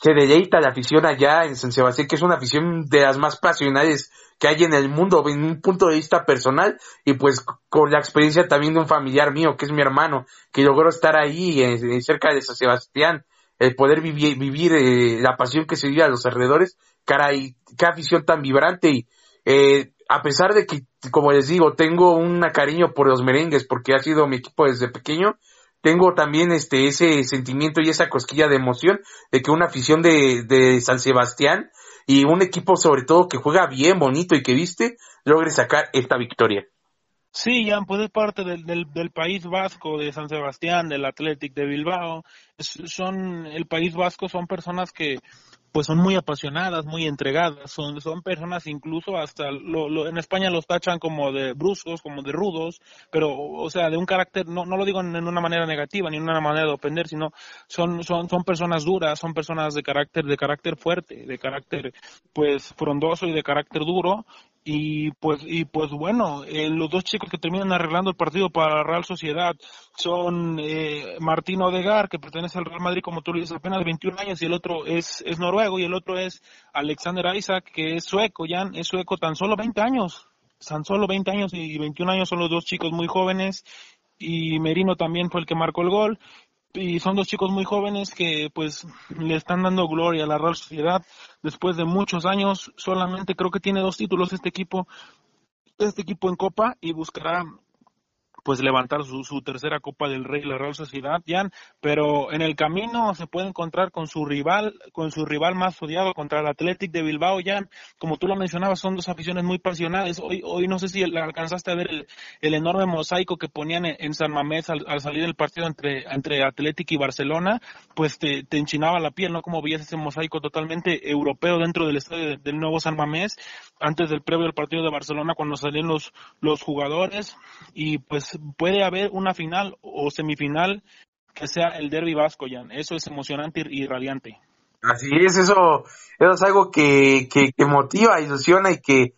se deleita la afición allá en San Sebastián, que es una afición de las más pasionales que hay en el mundo, en un punto de vista personal, y pues con la experiencia también de un familiar mío, que es mi hermano, que logró estar ahí en, cerca de San Sebastián, el poder vivir, vivir eh, la pasión que se vive a los alrededores, caray, qué afición tan vibrante y eh, a pesar de que, como les digo, tengo un cariño por los merengues porque ha sido mi equipo desde pequeño, tengo también este ese sentimiento y esa cosquilla de emoción de que una afición de, de San Sebastián y un equipo sobre todo que juega bien, bonito y que viste, logre sacar esta victoria. Sí, Jan, pues es parte del, del, País Vasco, de San Sebastián, del Athletic de Bilbao. son, el País Vasco son personas que, pues son muy apasionadas, muy entregadas, son, son personas incluso hasta, lo, en España los tachan como de bruscos, como de rudos, pero, o sea, de un carácter, no, no lo digo en una manera negativa, ni en una manera de ofender, sino son, son, son personas duras, son personas de carácter, de carácter fuerte, de carácter, pues, frondoso y de carácter duro, y pues y pues bueno eh, los dos chicos que terminan arreglando el partido para la Real Sociedad son eh, Martín Odegar que pertenece al Real Madrid como tú le dices apenas 21 años y el otro es es noruego y el otro es Alexander Isaac que es sueco ya es sueco tan solo 20 años tan solo 20 años y 21 años son los dos chicos muy jóvenes y Merino también fue el que marcó el gol y son dos chicos muy jóvenes que pues le están dando gloria a la Real Sociedad después de muchos años. Solamente creo que tiene dos títulos este equipo este equipo en Copa y buscará pues levantar su, su, tercera Copa del Rey, la Real Sociedad, Jan, pero en el camino se puede encontrar con su rival, con su rival más odiado contra el Athletic de Bilbao, Jan, como tú lo mencionabas, son dos aficiones muy pasionales, hoy, hoy no sé si alcanzaste a ver el, enorme mosaico que ponían en, San Mamés al, salir del partido entre, entre Athletic y Barcelona, pues te, te, enchinaba la piel, ¿no? Como veías ese mosaico totalmente europeo dentro del estadio del nuevo San Mamés, antes del previo del partido de Barcelona, cuando salían los, los jugadores, y pues puede haber una final o semifinal que sea el derby vasco, Jan. Eso es emocionante y radiante. Así es, eso, eso es algo que, que, motiva, ilusiona y que,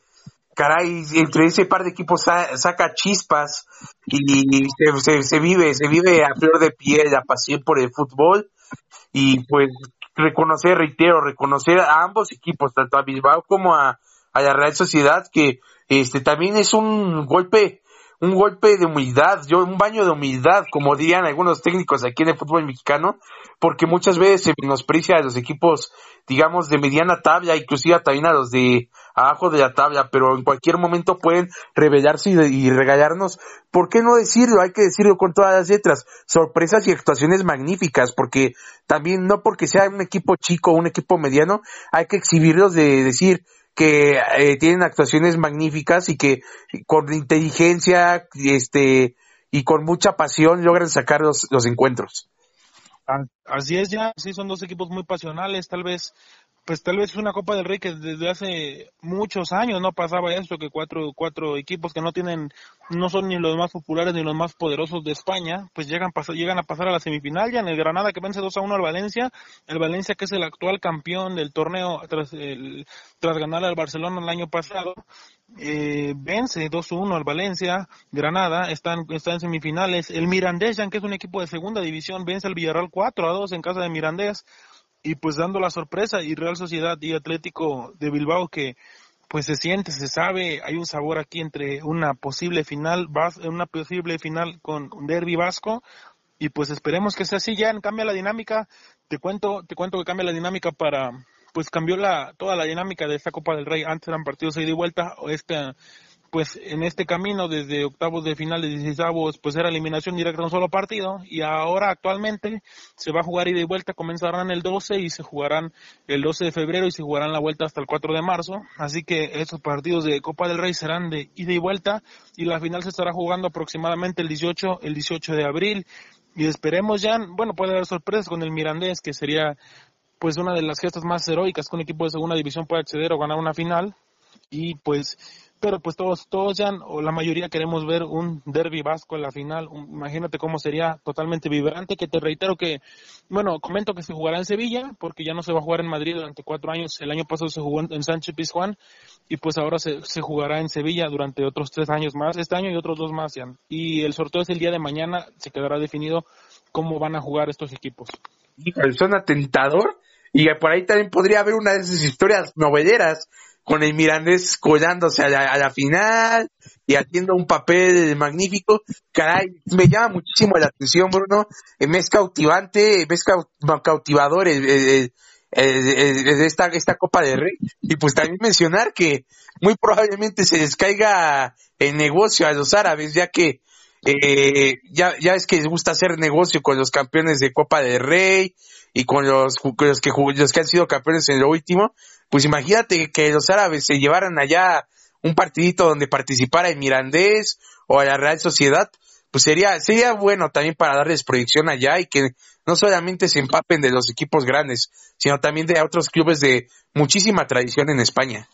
caray, entre ese par de equipos saca chispas y se, se, vive, se vive a flor de piel la pasión por el fútbol y pues reconocer, reitero, reconocer a ambos equipos, tanto a Bilbao como a, a la Real Sociedad, que este también es un golpe un golpe de humildad, yo, un baño de humildad, como dirían algunos técnicos aquí en el fútbol mexicano, porque muchas veces se menosprecia a los equipos, digamos, de mediana tabla, inclusive también a los de abajo de la tabla, pero en cualquier momento pueden rebelarse y, y regalarnos. ¿Por qué no decirlo? Hay que decirlo con todas las letras. Sorpresas y actuaciones magníficas, porque también no porque sea un equipo chico o un equipo mediano, hay que exhibirlos de decir, que eh, tienen actuaciones magníficas y que con inteligencia este y con mucha pasión logran sacar los, los encuentros. Así es ya, sí son dos equipos muy pasionales, tal vez pues tal vez es una Copa del Rey que desde hace muchos años no pasaba esto, que cuatro, cuatro equipos que no tienen, no son ni los más populares ni los más poderosos de España, pues llegan, llegan a pasar a la semifinal. Ya en el Granada que vence 2 a 1 al Valencia, el Valencia que es el actual campeón del torneo tras, el, tras ganar al Barcelona el año pasado, eh, vence 2 a 1 al Valencia, Granada está en, está en semifinales, el Mirandés, ya que es un equipo de segunda división, vence al Villarreal 4 a 2 en casa de Mirandés, y pues dando la sorpresa y Real Sociedad y Atlético de Bilbao que pues se siente, se sabe, hay un sabor aquí entre una posible final, una posible final con un derby vasco y pues esperemos que sea así. Ya cambia la dinámica, te cuento, te cuento que cambia la dinámica para pues cambió la toda la dinámica de esta Copa del Rey, antes eran partidos de ida y vuelta, esta pues en este camino desde octavos de final de 16 pues era eliminación directa un solo partido y ahora actualmente se va a jugar ida y vuelta, comenzarán el 12 y se jugarán el 12 de febrero y se jugarán la vuelta hasta el 4 de marzo, así que esos partidos de Copa del Rey serán de ida y vuelta y la final se estará jugando aproximadamente el 18, el 18 de abril. Y esperemos ya, bueno, puede haber sorpresas con el Mirandés que sería pues una de las gestas más heroicas que un equipo de segunda división puede acceder o ganar una final. Y pues pero pues todos, todos ya, o la mayoría queremos ver un derby vasco en la final. imagínate cómo sería totalmente vibrante, que te reitero que, bueno, comento que se jugará en Sevilla, porque ya no se va a jugar en Madrid durante cuatro años. El año pasado se jugó en Sánchez Pizjuán, y pues ahora se, se jugará en Sevilla durante otros tres años más, este año y otros dos más ya. Y el sorteo es el día de mañana, se quedará definido cómo van a jugar estos equipos. Suena tentador, y por ahí también podría haber una de esas historias noveleras con el Mirandés collándose a la, final y haciendo un papel magnífico. Caray, me llama muchísimo la atención, Bruno. Eh, me es cautivante, me es cautivador el, esta, esta Copa de Rey. Y pues también mencionar que muy probablemente se les caiga el negocio a los árabes, ya que eh, ya, ya es que les gusta hacer negocio con los campeones de Copa de Rey y con los, los, que, los que han sido campeones en lo último pues imagínate que los árabes se llevaran allá un partidito donde participara el Mirandés o la Real Sociedad, pues sería, sería bueno también para darles proyección allá y que no solamente se empapen de los equipos grandes, sino también de otros clubes de muchísima tradición en España.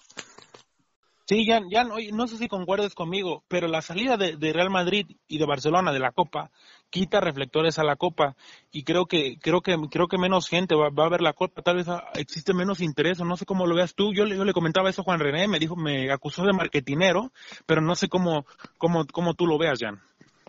Sí, ya, ya no sé si concuerdes conmigo, pero la salida de, Real Madrid y de Barcelona de la Copa quita reflectores a la Copa y creo que creo que creo que menos gente va, a ver la Copa, tal vez existe menos interés, no sé cómo lo veas tú. Yo, yo le comentaba eso a Juan René, me dijo, me acusó de marketinero, pero no sé cómo cómo cómo tú lo veas, Jan.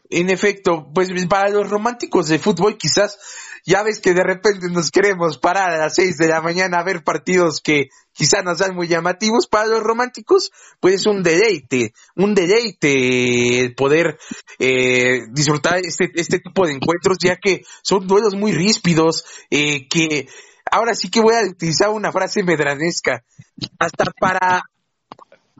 En efecto, pues para los románticos de fútbol quizás ya ves que de repente nos queremos parar a las seis de la mañana a ver partidos que quizás nos dan muy llamativos. Para los románticos, pues es un deleite, un deleite el poder eh, disfrutar este, este tipo de encuentros, ya que son duelos muy ríspidos, eh, que ahora sí que voy a utilizar una frase medranesca, hasta para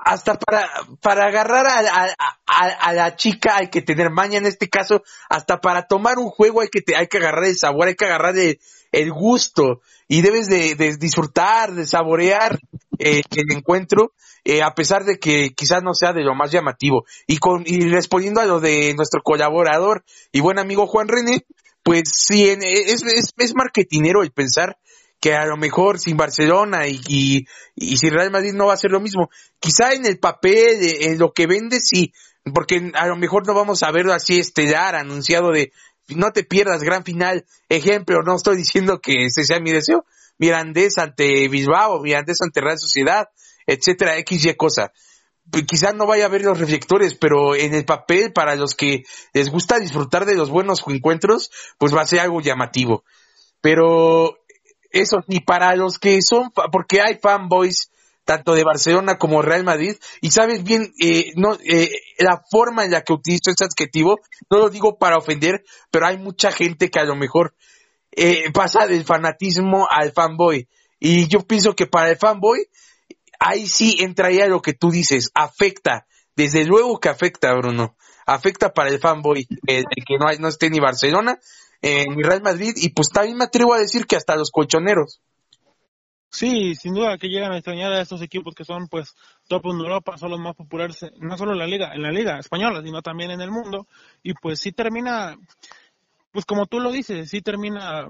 hasta para, para agarrar a, a, la chica hay que tener maña en este caso, hasta para tomar un juego hay que, hay que agarrar el sabor, hay que agarrar el, gusto y debes de, disfrutar, de saborear eh, el encuentro, eh, a pesar de que quizás no sea de lo más llamativo. Y, con, y respondiendo a lo de nuestro colaborador y buen amigo Juan René, pues sí, es, es, es marketinero el pensar que a lo mejor sin Barcelona y, y, y sin Real Madrid no va a ser lo mismo. Quizá en el papel, en lo que vende, sí, porque a lo mejor no vamos a verlo así estelar, anunciado de no te pierdas gran final. Ejemplo, no estoy diciendo que ese sea mi deseo. Mirandés ante Bilbao, Mirandés ante Real Sociedad, etcétera, X, Y cosa. Quizás no vaya a ver los reflectores, pero en el papel, para los que les gusta disfrutar de los buenos encuentros, pues va a ser algo llamativo. pero eso ni para los que son, porque hay fanboys tanto de Barcelona como Real Madrid, y sabes bien, eh, no, eh, la forma en la que utilizo ese adjetivo, no lo digo para ofender, pero hay mucha gente que a lo mejor eh, pasa del fanatismo al fanboy, y yo pienso que para el fanboy, ahí sí entraría lo que tú dices, afecta, desde luego que afecta, Bruno, afecta para el fanboy, el, que no, hay, no esté ni Barcelona, ni Real Madrid, y pues también me atrevo a decir que hasta los colchoneros. Sí, sin duda que llegan a extrañar a estos equipos que son pues top en Europa, son los más populares, no solo en la liga, en la liga española, sino también en el mundo. Y pues sí termina, pues como tú lo dices, sí termina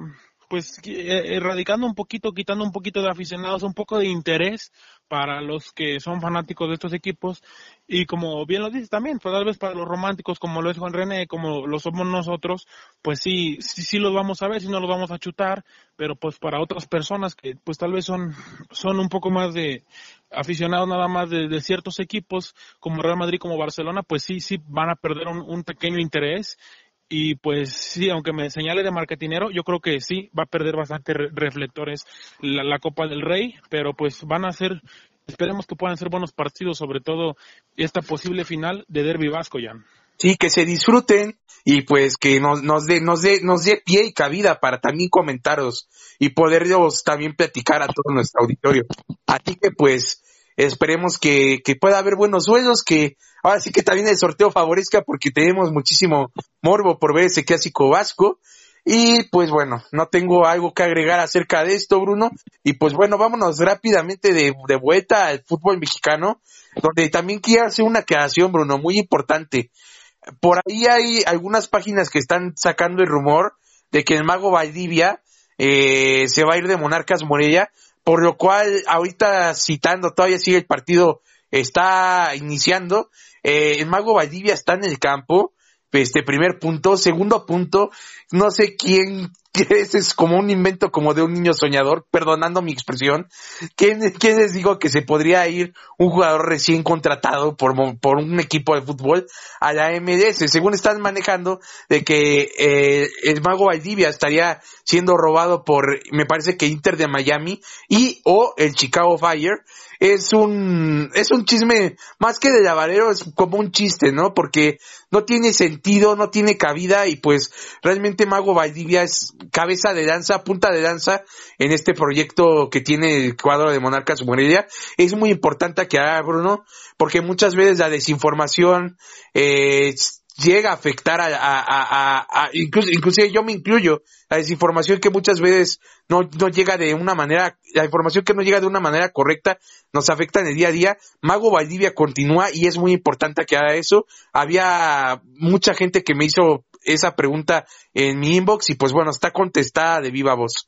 pues eh, erradicando un poquito, quitando un poquito de aficionados, un poco de interés para los que son fanáticos de estos equipos y como bien lo dices también, pues tal vez para los románticos como lo es Juan René, como lo somos nosotros, pues sí, sí, sí los vamos a ver, sí no los vamos a chutar, pero pues para otras personas que pues tal vez son, son un poco más de aficionados nada más de, ciertos equipos como Real Madrid, como Barcelona, pues sí, sí van a perder un, un pequeño interés y pues sí, aunque me señale de marketinero, yo creo que sí, va a perder bastante reflectores la, Copa del Rey, pero pues van a ser, esperemos que puedan ser buenos partidos, sobre todo esta posible final de Derby Vasco, ya. Sí, que se disfruten y pues que nos, nos dé nos nos dé pie y cabida para también comentaros y poderlos también platicar a todo nuestro auditorio. Así que pues esperemos que, que pueda haber buenos sueños, que ahora sí que también el sorteo favorezca porque tenemos muchísimo morbo por ver ese clásico vasco. Y pues bueno, no tengo algo que agregar acerca de esto, Bruno. Y pues bueno, vámonos rápidamente de, de vuelta al fútbol mexicano, donde también quiero hacer una aclaración, Bruno, muy importante. Por ahí hay algunas páginas que están sacando el rumor de que el mago Valdivia eh, se va a ir de Monarcas Morella, por lo cual ahorita citando, todavía sigue el partido, está iniciando, eh, el mago Valdivia está en el campo, este primer punto, segundo punto, no sé quién, ese es como un invento como de un niño soñador, perdonando mi expresión, ¿quién, quién les digo que se podría ir un jugador recién contratado por, por un equipo de fútbol a la MLS? Según están manejando de que eh, el mago Valdivia estaría siendo robado por, me parece que Inter de Miami y o el Chicago Fire, es un, es un chisme, más que de lavadero, es como un chiste, ¿no? Porque no tiene sentido, no tiene cabida y pues realmente Mago Valdivia es cabeza de danza, punta de danza en este proyecto que tiene el cuadro de Monarcas Morelia. Es muy importante que haga Bruno, porque muchas veces la desinformación, eh, llega a afectar a, a, a, a, incluso, inclusive yo me incluyo, la desinformación que muchas veces no, no llega de una manera, la información que no llega de una manera correcta nos afecta en el día a día. Mago Valdivia continúa y es muy importante que haga eso. Había mucha gente que me hizo esa pregunta en mi inbox y pues bueno, está contestada de viva voz.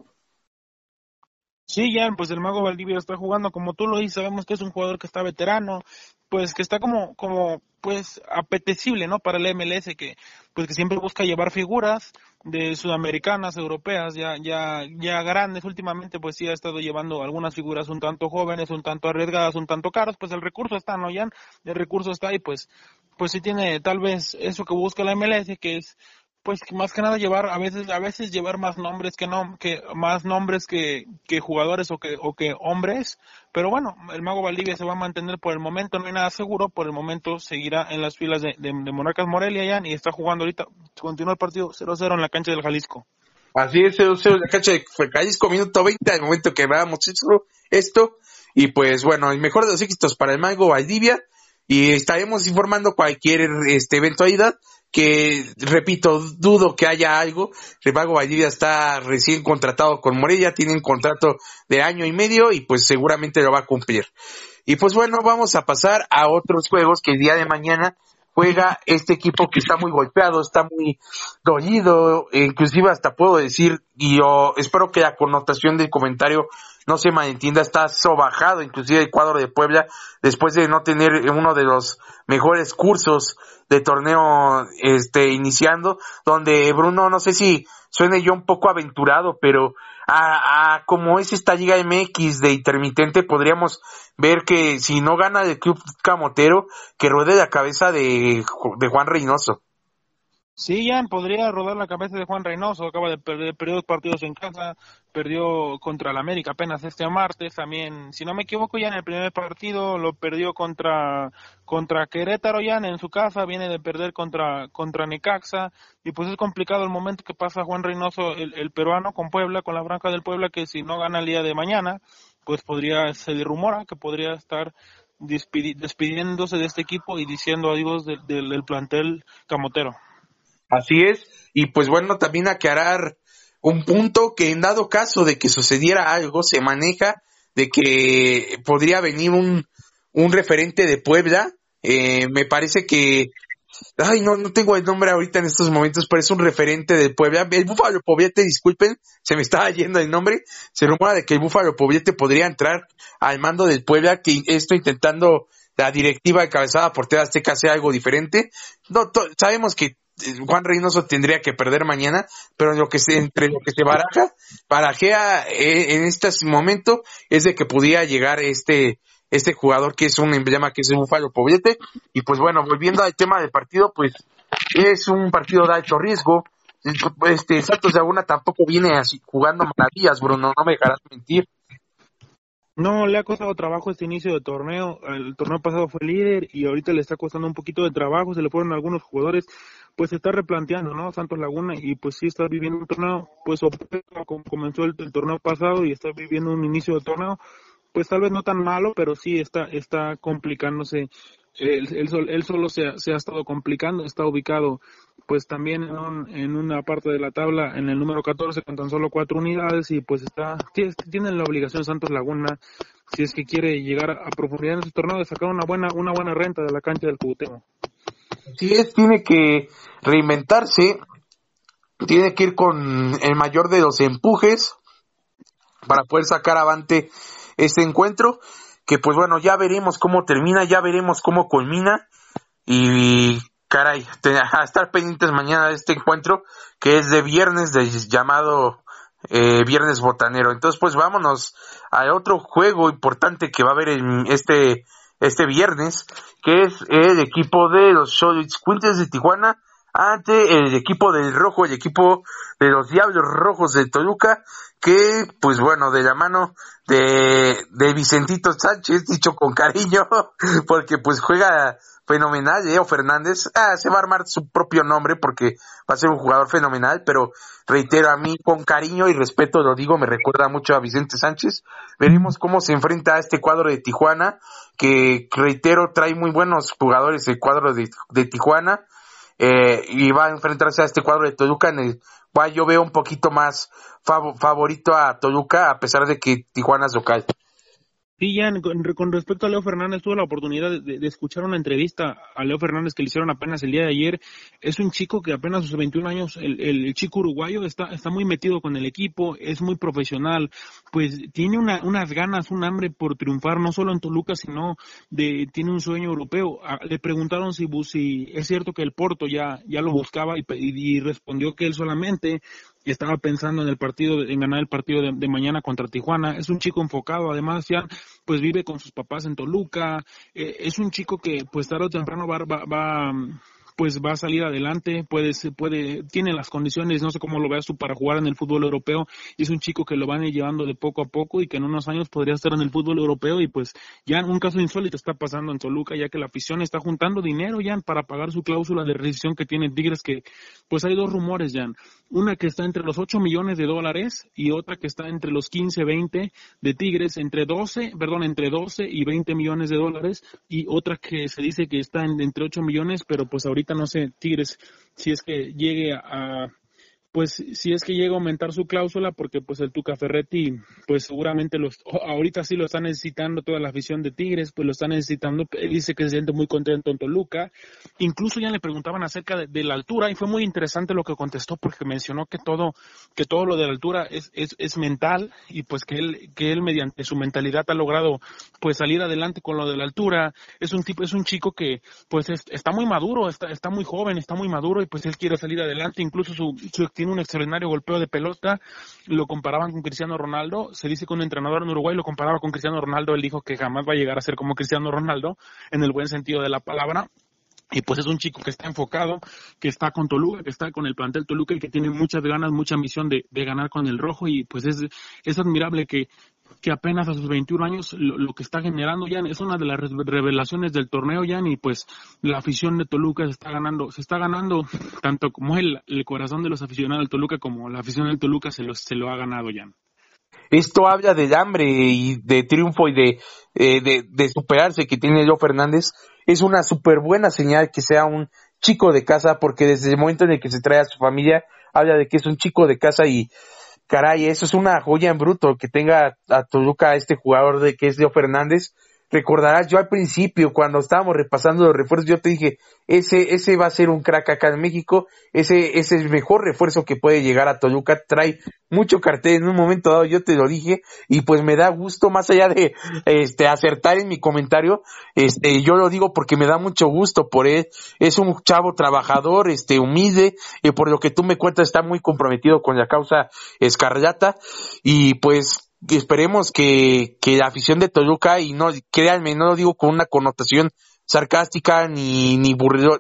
Sí, ya, pues el Mago Valdivia está jugando como tú lo dices, sabemos que es un jugador que está veterano, pues que está como, como, pues apetecible, ¿no? Para el MLS, que, pues que siempre busca llevar figuras de sudamericanas, europeas, ya, ya, ya grandes últimamente, pues sí ha estado llevando algunas figuras un tanto jóvenes, un tanto arriesgadas, un tanto caras, pues el recurso está, ¿no, Jan? El recurso está ahí, pues, pues sí tiene tal vez eso que busca la MLS, que es pues más que nada llevar a veces a veces llevar más nombres que no que más nombres que, que jugadores o que o que hombres pero bueno el mago Valdivia se va a mantener por el momento no hay nada seguro por el momento seguirá en las filas de, de, Monarcas Morelia ya y está jugando ahorita continúa el partido 0-0 en la cancha del Jalisco. Así es 0-0 en la cancha del Jalisco minuto 20 al momento que esto, esto y pues bueno el mejor de los éxitos para el mago Valdivia y estaremos informando cualquier este eventualidad que, repito, dudo que haya algo. Repago Valdivia está recién contratado con Morella, tiene un contrato de año y medio y pues seguramente lo va a cumplir. Y pues bueno, vamos a pasar a otros juegos que el día de mañana juega este equipo que está muy golpeado, está muy dolido, inclusive hasta puedo decir, y yo espero que la connotación del comentario no se malentienda, está sobajado inclusive el cuadro de Puebla después de no tener uno de los mejores cursos de torneo este iniciando, donde Bruno, no sé si suene yo un poco aventurado, pero a, a como es esta Liga MX de intermitente, podríamos ver que si no gana el club camotero, que ruede la cabeza de, de Juan Reynoso. Sí, Jan, podría rodar la cabeza de Juan Reynoso, acaba de perder periodos partidos en casa, perdió contra el América apenas este martes, también, si no me equivoco, ya en el primer partido lo perdió contra contra Querétaro, ya en su casa, viene de perder contra contra Necaxa, y pues es complicado el momento que pasa Juan Reynoso, el, peruano, con Puebla, con la branca del Puebla, que si no gana el día de mañana, pues podría, se rumora que podría estar despidiéndose de este equipo y diciendo adiós del plantel camotero. Así es, y pues bueno, también aclarar un punto que en dado caso de que sucediera algo, se maneja de que podría venir un, un referente de Puebla, eh, me parece que, ay, no, no tengo el nombre ahorita en estos momentos, pero es un referente de Puebla, el Búfalo Poblete, disculpen, se me estaba yendo el nombre, se rumora de que el Búfalo Poblete podría entrar al mando del Puebla, que esto intentando la directiva encabezada por Tea Azteca sea algo diferente. No, sabemos que Juan Reynoso tendría que perder mañana, pero lo que se, entre lo que se baraja, barajea eh, en este momento es de que pudiera llegar este, este jugador que es un emblema que es el Búfalo Poblete. Y pues bueno, volviendo al tema del partido, pues es un partido de alto riesgo. Este Santos de Laguna tampoco viene así jugando maravillas, Bruno, no me dejarás mentir. No, le ha costado trabajo este inicio de torneo. El torneo pasado fue líder y ahorita le está costando un poquito de trabajo. Se le fueron algunos jugadores pues se está replanteando, ¿no? Santos Laguna y pues sí está viviendo un torneo, pues como comenzó el, torneo pasado y está viviendo un inicio de torneo, pues tal vez no tan malo, pero sí está está complicándose. Él, él, solo se ha, estado complicando, está ubicado pues también en, en, una parte de la tabla en el número 14 con tan solo cuatro unidades y pues está tiene, la obligación Santos Laguna si es que quiere llegar a profundidad en su torneo de sacar una buena una buena renta de la cancha del Cuauhtémoc. Sí es, tiene que reinventarse, tiene que ir con el mayor de los empujes para poder sacar avante este encuentro, que pues bueno, ya veremos cómo termina, ya veremos cómo culmina y caray, a estar pendientes mañana de este encuentro que es de viernes de llamado eh, viernes botanero. Entonces pues vámonos a otro juego importante que va a haber en este este viernes, que es el equipo de los Solid Quintes de Tijuana ante el equipo del Rojo, el equipo de los Diablos Rojos de Toluca, que pues bueno, de la mano de, de Vicentito Sánchez, dicho con cariño, porque pues juega fenomenal, Leo Fernández, ah, se va a armar su propio nombre porque va a ser un jugador fenomenal, pero reitero a mí con cariño y respeto lo digo, me recuerda mucho a Vicente Sánchez. Veremos cómo se enfrenta a este cuadro de Tijuana, que reitero trae muy buenos jugadores el cuadro de, de Tijuana eh, y va a enfrentarse a este cuadro de Toluca en el cual yo veo un poquito más favorito a Toluca a pesar de que Tijuana es local. Sí, Jan, con, respecto a Leo Fernández, tuve la oportunidad de, escuchar una entrevista a Leo Fernández que le hicieron apenas el día de ayer. Es un chico que apenas sus 21 años, el, chico uruguayo está, está muy metido con el equipo, es muy profesional, pues tiene una, unas ganas, un hambre por triunfar, no solo en Toluca, sino de, tiene un sueño europeo. Le preguntaron si, si es cierto que el Porto ya, ya lo buscaba y respondió que él solamente estaba pensando en el partido, en ganar el partido de, mañana contra Tijuana. Es un chico enfocado, además ya pues vive con sus papás en Toluca. Eh, es un chico que pues tarde o temprano va, va, va pues va a salir adelante, puede, puede, tiene las condiciones, no sé cómo lo veas tú para jugar en el fútbol europeo, es un chico que lo van llevando de poco a poco y que en unos años podría estar en el fútbol europeo y pues ya un caso insólito está pasando en Toluca, ya que la afición está juntando dinero ya para pagar su cláusula de rescisión que tiene Tigres, que pues hay dos rumores ya, una que está entre los 8 millones de dólares y otra que está entre los 15, 20 de Tigres, entre 12, perdón, entre 12 y 20 millones de dólares y otra que se dice que está entre 8 millones, pero pues ahorita no sé, Tigres, si es que llegue a, pues si es que llega a aumentar su cláusula, porque pues el Tuca Ferretti, pues seguramente los, ahorita sí lo está necesitando toda la afición de Tigres, pues lo está necesitando, dice que se siente muy contento en Toluca, incluso ya le preguntaban acerca de, la altura y fue muy interesante lo que contestó porque mencionó que todo, que todo lo de la altura es, es, es mental y pues que él, que él mediante su mentalidad ha logrado pues salir adelante con lo de la altura, es un tipo, es un chico que pues está muy maduro, está, está muy joven, está muy maduro y pues él quiere salir adelante, incluso su, su tiene un extraordinario golpeo de pelota, lo comparaban con Cristiano Ronaldo, se dice que un entrenador en Uruguay lo comparaba con Cristiano Ronaldo, él dijo que jamás va a llegar a ser como Cristiano Ronaldo, en el buen sentido de la palabra, y pues es un chico que está enfocado, que está con Toluca, que está con el plantel Toluca y que tiene muchas ganas, mucha misión de, de ganar con el rojo y pues es, es admirable que, que apenas a sus 21 años lo, que está generando ya es una de las revelaciones del torneo ya y pues la afición de Toluca se está ganando, se está ganando tanto como el, corazón de los aficionados del Toluca como la afición del Toluca se lo, se lo ha ganado ya. Esto habla del hambre y de triunfo y de, eh, de, de superarse que tiene Joe Fernández es una súper buena señal que sea un chico de casa, porque desde el momento en el que se trae a su familia, habla de que es un chico de casa y caray, eso es una joya en bruto que tenga a Toluca este jugador de que es Leo Fernández, recordarás, yo al principio, cuando estábamos repasando los refuerzos, yo te dije, ese, ese va a ser un crack acá en México, ese, ese es el mejor refuerzo que puede llegar a Toluca, trae mucho cartel en un momento dado, yo te lo dije, y pues me da gusto, más allá de este acertar en mi comentario, este, yo lo digo porque me da mucho gusto por él, es un chavo trabajador, este, humilde, y por lo que tú me cuentas está muy comprometido con la causa escarlata, y pues esperemos que, que la afición de Toluca, y no, créanme, no lo digo con una connotación sarcástica ni, ni,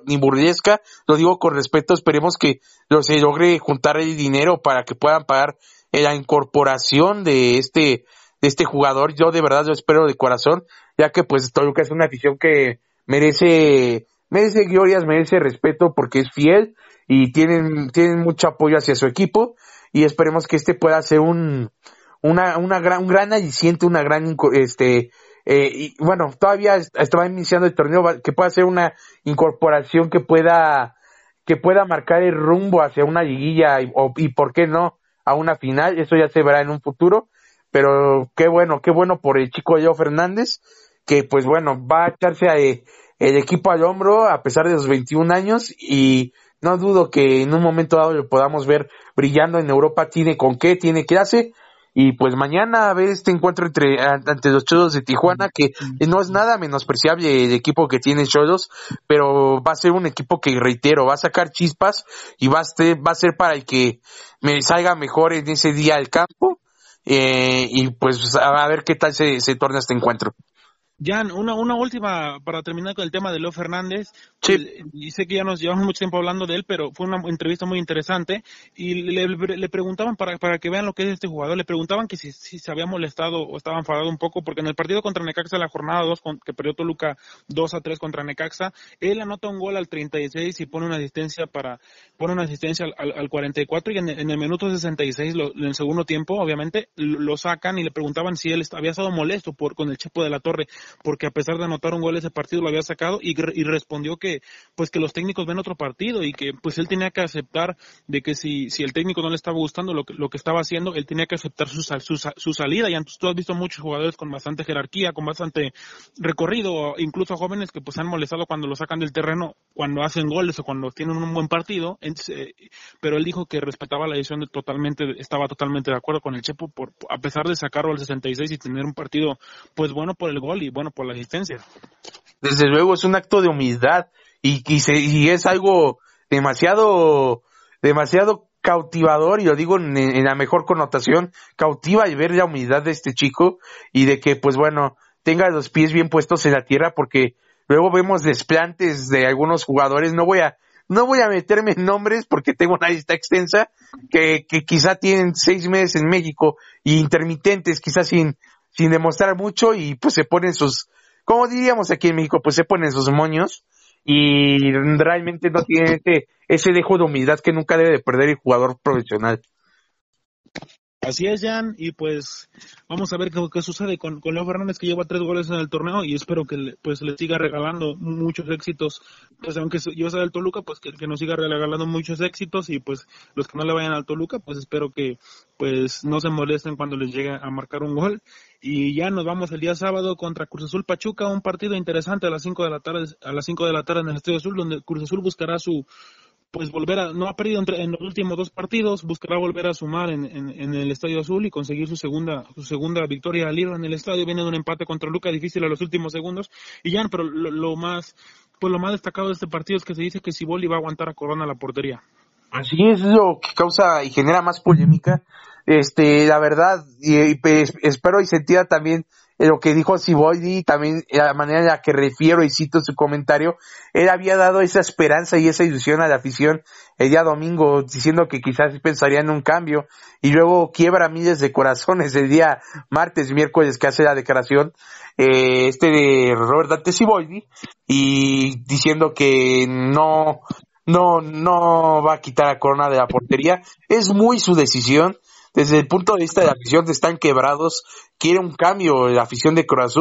ni burlesca, lo digo con respeto, esperemos que se logre juntar el dinero para que puedan pagar la incorporación de este, de este jugador, yo de verdad lo espero de corazón, ya que pues Toluca es una afición que merece, merece glorias, merece respeto porque es fiel y tienen, tienen mucho apoyo hacia su equipo y esperemos que este pueda ser un, una, una gran, un gran aliciente, una gran, este, eh, y bueno, todavía estaba iniciando el torneo, que pueda ser una incorporación que pueda, que pueda marcar el rumbo hacia una liguilla y, o, y por qué no a una final, eso ya se verá en un futuro, pero qué bueno, qué bueno por el chico Leo Fernández, que pues bueno, va a echarse a, eh, el equipo al hombro a pesar de los 21 años y no dudo que en un momento dado lo podamos ver brillando en Europa, tiene con qué, tiene hace, y pues mañana a ver este encuentro entre ante los Cholos de Tijuana, que no es nada menospreciable el equipo que tiene Cholos, pero va a ser un equipo que, reitero, va a sacar chispas y va a ser, va a ser para el que me salga mejor en ese día al campo. Eh, y pues a ver qué tal se, se torna este encuentro. Jan, una, una última para terminar con el tema de Leo Fernández. Sí. Y sé que ya nos llevamos mucho tiempo hablando de él, pero fue una entrevista muy interesante. Y le, le preguntaban, para, para que vean lo que es este jugador, le preguntaban que si, si, se había molestado o estaba enfadado un poco, porque en el partido contra Necaxa, la jornada 2, que perdió Toluca 2 a 3 contra Necaxa, él anota un gol al 36 y pone una asistencia para pone una asistencia al, al 44 y en, en, el minuto 66, lo, en el segundo tiempo, obviamente, lo, sacan y le preguntaban si él había estado molesto por con el Chepo de la Torre porque a pesar de anotar un gol ese partido lo había sacado y, y, respondió que pues que los técnicos ven otro partido y que pues él tenía que aceptar de que si, si el técnico no le estaba gustando lo que, lo que estaba haciendo, él tenía que aceptar su, su, su salida. Y antes tú has visto muchos jugadores con bastante jerarquía, con bastante recorrido, incluso jóvenes que pues han molestado cuando lo sacan del terreno, cuando hacen goles o cuando tienen un buen partido, pero él dijo que respetaba la decisión de totalmente, estaba totalmente de acuerdo con el Chepo por, a pesar de sacarlo al 66 y tener un partido pues bueno por el gol y bueno por la asistencia. Desde luego es un acto de humildad y, y, es algo demasiado, demasiado cautivador, y lo digo en, la mejor connotación, cautiva y ver la humildad de este chico y de que, pues bueno, tenga los pies bien puestos en la tierra porque luego vemos desplantes de algunos jugadores, no voy a, no voy a meterme en nombres porque tengo una lista extensa que, que quizá tienen seis meses en México y intermitentes, quizás sin sin demostrar mucho y pues se ponen sus, como diríamos aquí en México, pues se ponen sus moños y realmente no tiene ese, ese dejo de humildad que nunca debe de perder el jugador profesional. Así es, Jan, y pues vamos a ver qué, sucede con, con, Leo Fernández, que lleva tres goles en el torneo, y espero que pues le siga regalando muchos éxitos, pues aunque yo sea del Toluca, pues que, nos siga regalando muchos éxitos, y pues los que no le vayan al Toluca, pues espero que pues no se molesten cuando les llegue a marcar un gol, y ya nos vamos el día sábado contra Cruz Azul Pachuca, un partido interesante a las cinco de la tarde, a las 5 de la tarde en el Estadio Azul, donde Cruz Azul buscará su pues volver a, no ha perdido entre, en los últimos dos partidos, buscará volver a sumar en, en, el Estadio Azul y conseguir su segunda, su segunda victoria al libro en el estadio, viene de un empate contra Luca difícil a los últimos segundos, y ya, pero lo, más, pues lo más destacado de este partido es que se dice que Siboli va a aguantar a Corona la portería. Así es lo que causa y genera más polémica, este, la verdad, y, pues, espero y sentía también lo que dijo Siboldi, también la manera en la que refiero y cito su comentario, él había dado esa esperanza y esa ilusión a la afición el día domingo, diciendo que quizás pensaría en un cambio, y luego quiebra miles de corazones el día martes, miércoles que hace la declaración, eh, este de Robert Dante Siboldi, y diciendo que no, no, no va a quitar a Corona de la portería. Es muy su decisión. Desde el punto de vista de la afición están quebrados, quiere un cambio la afición de Cruz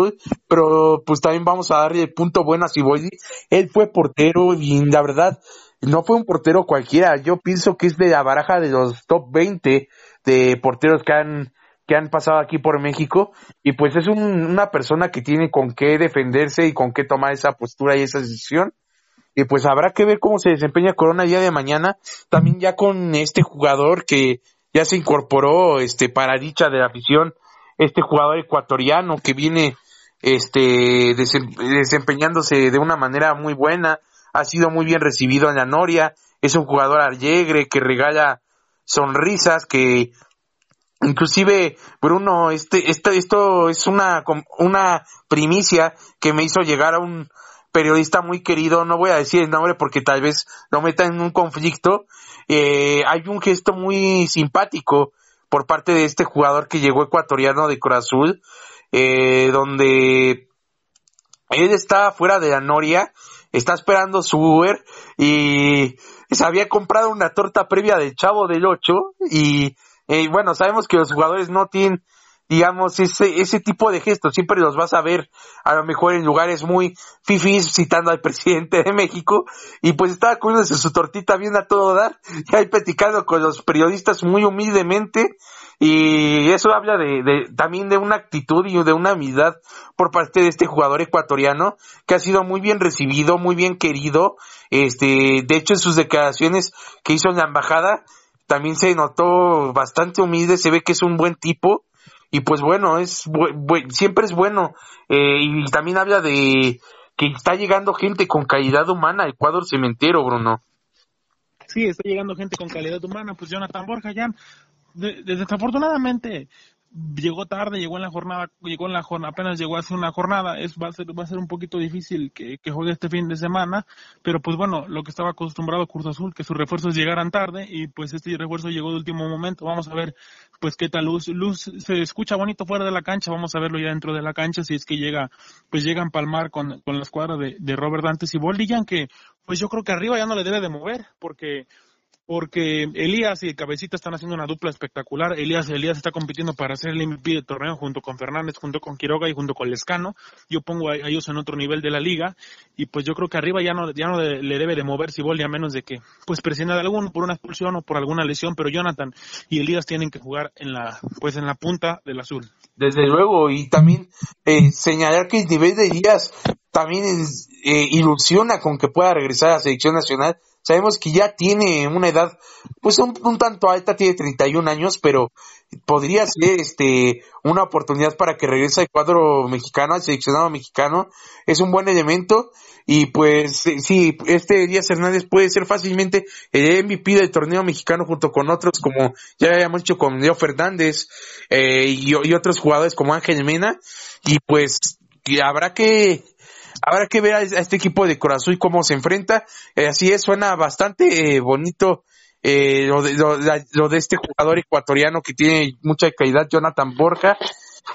pero pues también vamos a darle el punto bueno a Siboldi. Él fue portero y la verdad no fue un portero cualquiera. Yo pienso que es de la baraja de los top 20 de porteros que han que han pasado aquí por México y pues es una persona que tiene con qué defenderse y con qué tomar esa postura y esa decisión y pues habrá que ver cómo se desempeña Corona el día de mañana, también ya con este jugador que ya se incorporó este para dicha de la afición, este jugador ecuatoriano que viene este desempeñándose de una manera muy buena, ha sido muy bien recibido en la Noria, es un jugador alegre que regala sonrisas, que inclusive Bruno, este, este, esto es una, una primicia que me hizo llegar a un, periodista muy querido, no voy a decir el nombre porque tal vez lo meta en un conflicto, eh, hay un gesto muy simpático por parte de este jugador que llegó ecuatoriano de Cruz Azul, eh, donde él está fuera de la Noria, está esperando su Uber y se había comprado una torta previa del Chavo del Ocho y eh, bueno, sabemos que los jugadores no tienen digamos, ese, ese tipo de gestos, siempre los vas a ver a lo mejor en lugares muy fifis citando al presidente de México y pues estaba comiéndose su tortita bien a todo dar y ahí platicando con los periodistas muy humildemente y eso habla de, de, también de una actitud y de una amistad por parte de este jugador ecuatoriano que ha sido muy bien recibido, muy bien querido, este, de hecho en sus declaraciones que hizo en la embajada también se notó bastante humilde, se ve que es un buen tipo y pues bueno, es siempre es bueno eh, y también habla de que está llegando gente con calidad humana al cuadro cementero, Bruno. Sí, está llegando gente con calidad humana, pues Jonathan Borja ya desafortunadamente llegó tarde, llegó en la jornada, llegó en la jornada, apenas llegó hace una jornada, es va a ser va a ser un poquito difícil que, que juegue este fin de semana, pero pues bueno, lo que estaba acostumbrado Cruz Azul, que sus refuerzos llegaran tarde y pues este refuerzo llegó de último momento, vamos a ver pues qué tal luz, luz se escucha bonito fuera de la cancha, vamos a verlo ya dentro de la cancha si es que llega, pues llega a empalmar con, con la escuadra de, de Robert Dantes y Boldigan que pues yo creo que arriba ya no le debe de mover, porque porque Elías y Cabecita están haciendo una dupla espectacular. Elías Elías está compitiendo para ser el MVP del torneo junto con Fernández, junto con Quiroga y junto con Lescano. Yo pongo a, ellos en otro nivel de la liga y pues yo creo que arriba ya no ya no le debe de mover Siboldi a menos de que pues presiona de alguno por una expulsión o por alguna lesión, pero Jonathan y Elías tienen que jugar en la pues en la punta del azul. Desde luego y también eh, señalar que el nivel de Elías también eh, ilusiona con que pueda regresar a la selección nacional Sabemos que ya tiene una edad, pues un, tanto alta, tiene 31 años, pero podría ser este una oportunidad para que regrese al cuadro mexicano, al seleccionado mexicano. Es un buen elemento y pues sí, este Díaz Hernández puede ser fácilmente el MVP del torneo mexicano junto con otros como ya habíamos dicho con Leo Fernández eh, y, otros jugadores como Ángel Mena y pues habrá que habrá que ver a, este equipo de Corazón cómo se enfrenta. Eh, así es, suena bastante eh, bonito eh, lo, de, lo, de este jugador ecuatoriano que tiene mucha calidad, Jonathan Borja.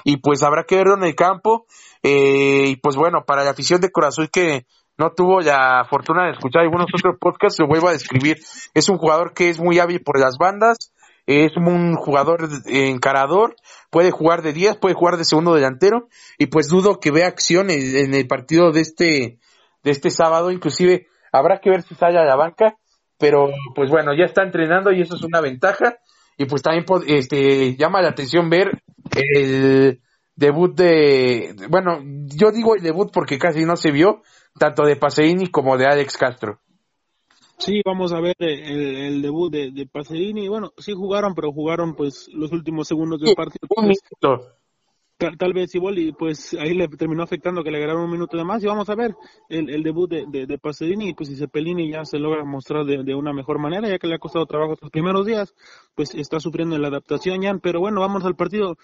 Y pues habrá que verlo en el campo. y pues bueno, para la afición de Corazón que no tuvo la fortuna de escuchar algunos otros podcasts, lo vuelvo a describir. Es un jugador que es muy hábil por las bandas, es un jugador encarador, puede jugar de 10, puede jugar de segundo delantero y pues dudo que vea acción en, el partido de este de este sábado, inclusive habrá que ver si sale a la banca, pero pues bueno, ya está entrenando y eso es una ventaja y pues también este llama la atención ver el debut de bueno, yo digo el debut porque casi no se vio tanto de Paseini como de Alex Castro. Sí, vamos a ver el, debut de, de Pacerini. Bueno, sí jugaron, pero jugaron pues los últimos segundos del partido. Un minuto. Tal, vez y pues ahí le terminó afectando que le agregaron un minuto de más. Y vamos a ver el, el debut de, de, de Pacerini. Pues si Cepelini ya se logra mostrar de, de, una mejor manera, ya que le ha costado trabajo estos primeros días, pues está sufriendo la adaptación ya. Pero bueno, vamos al partido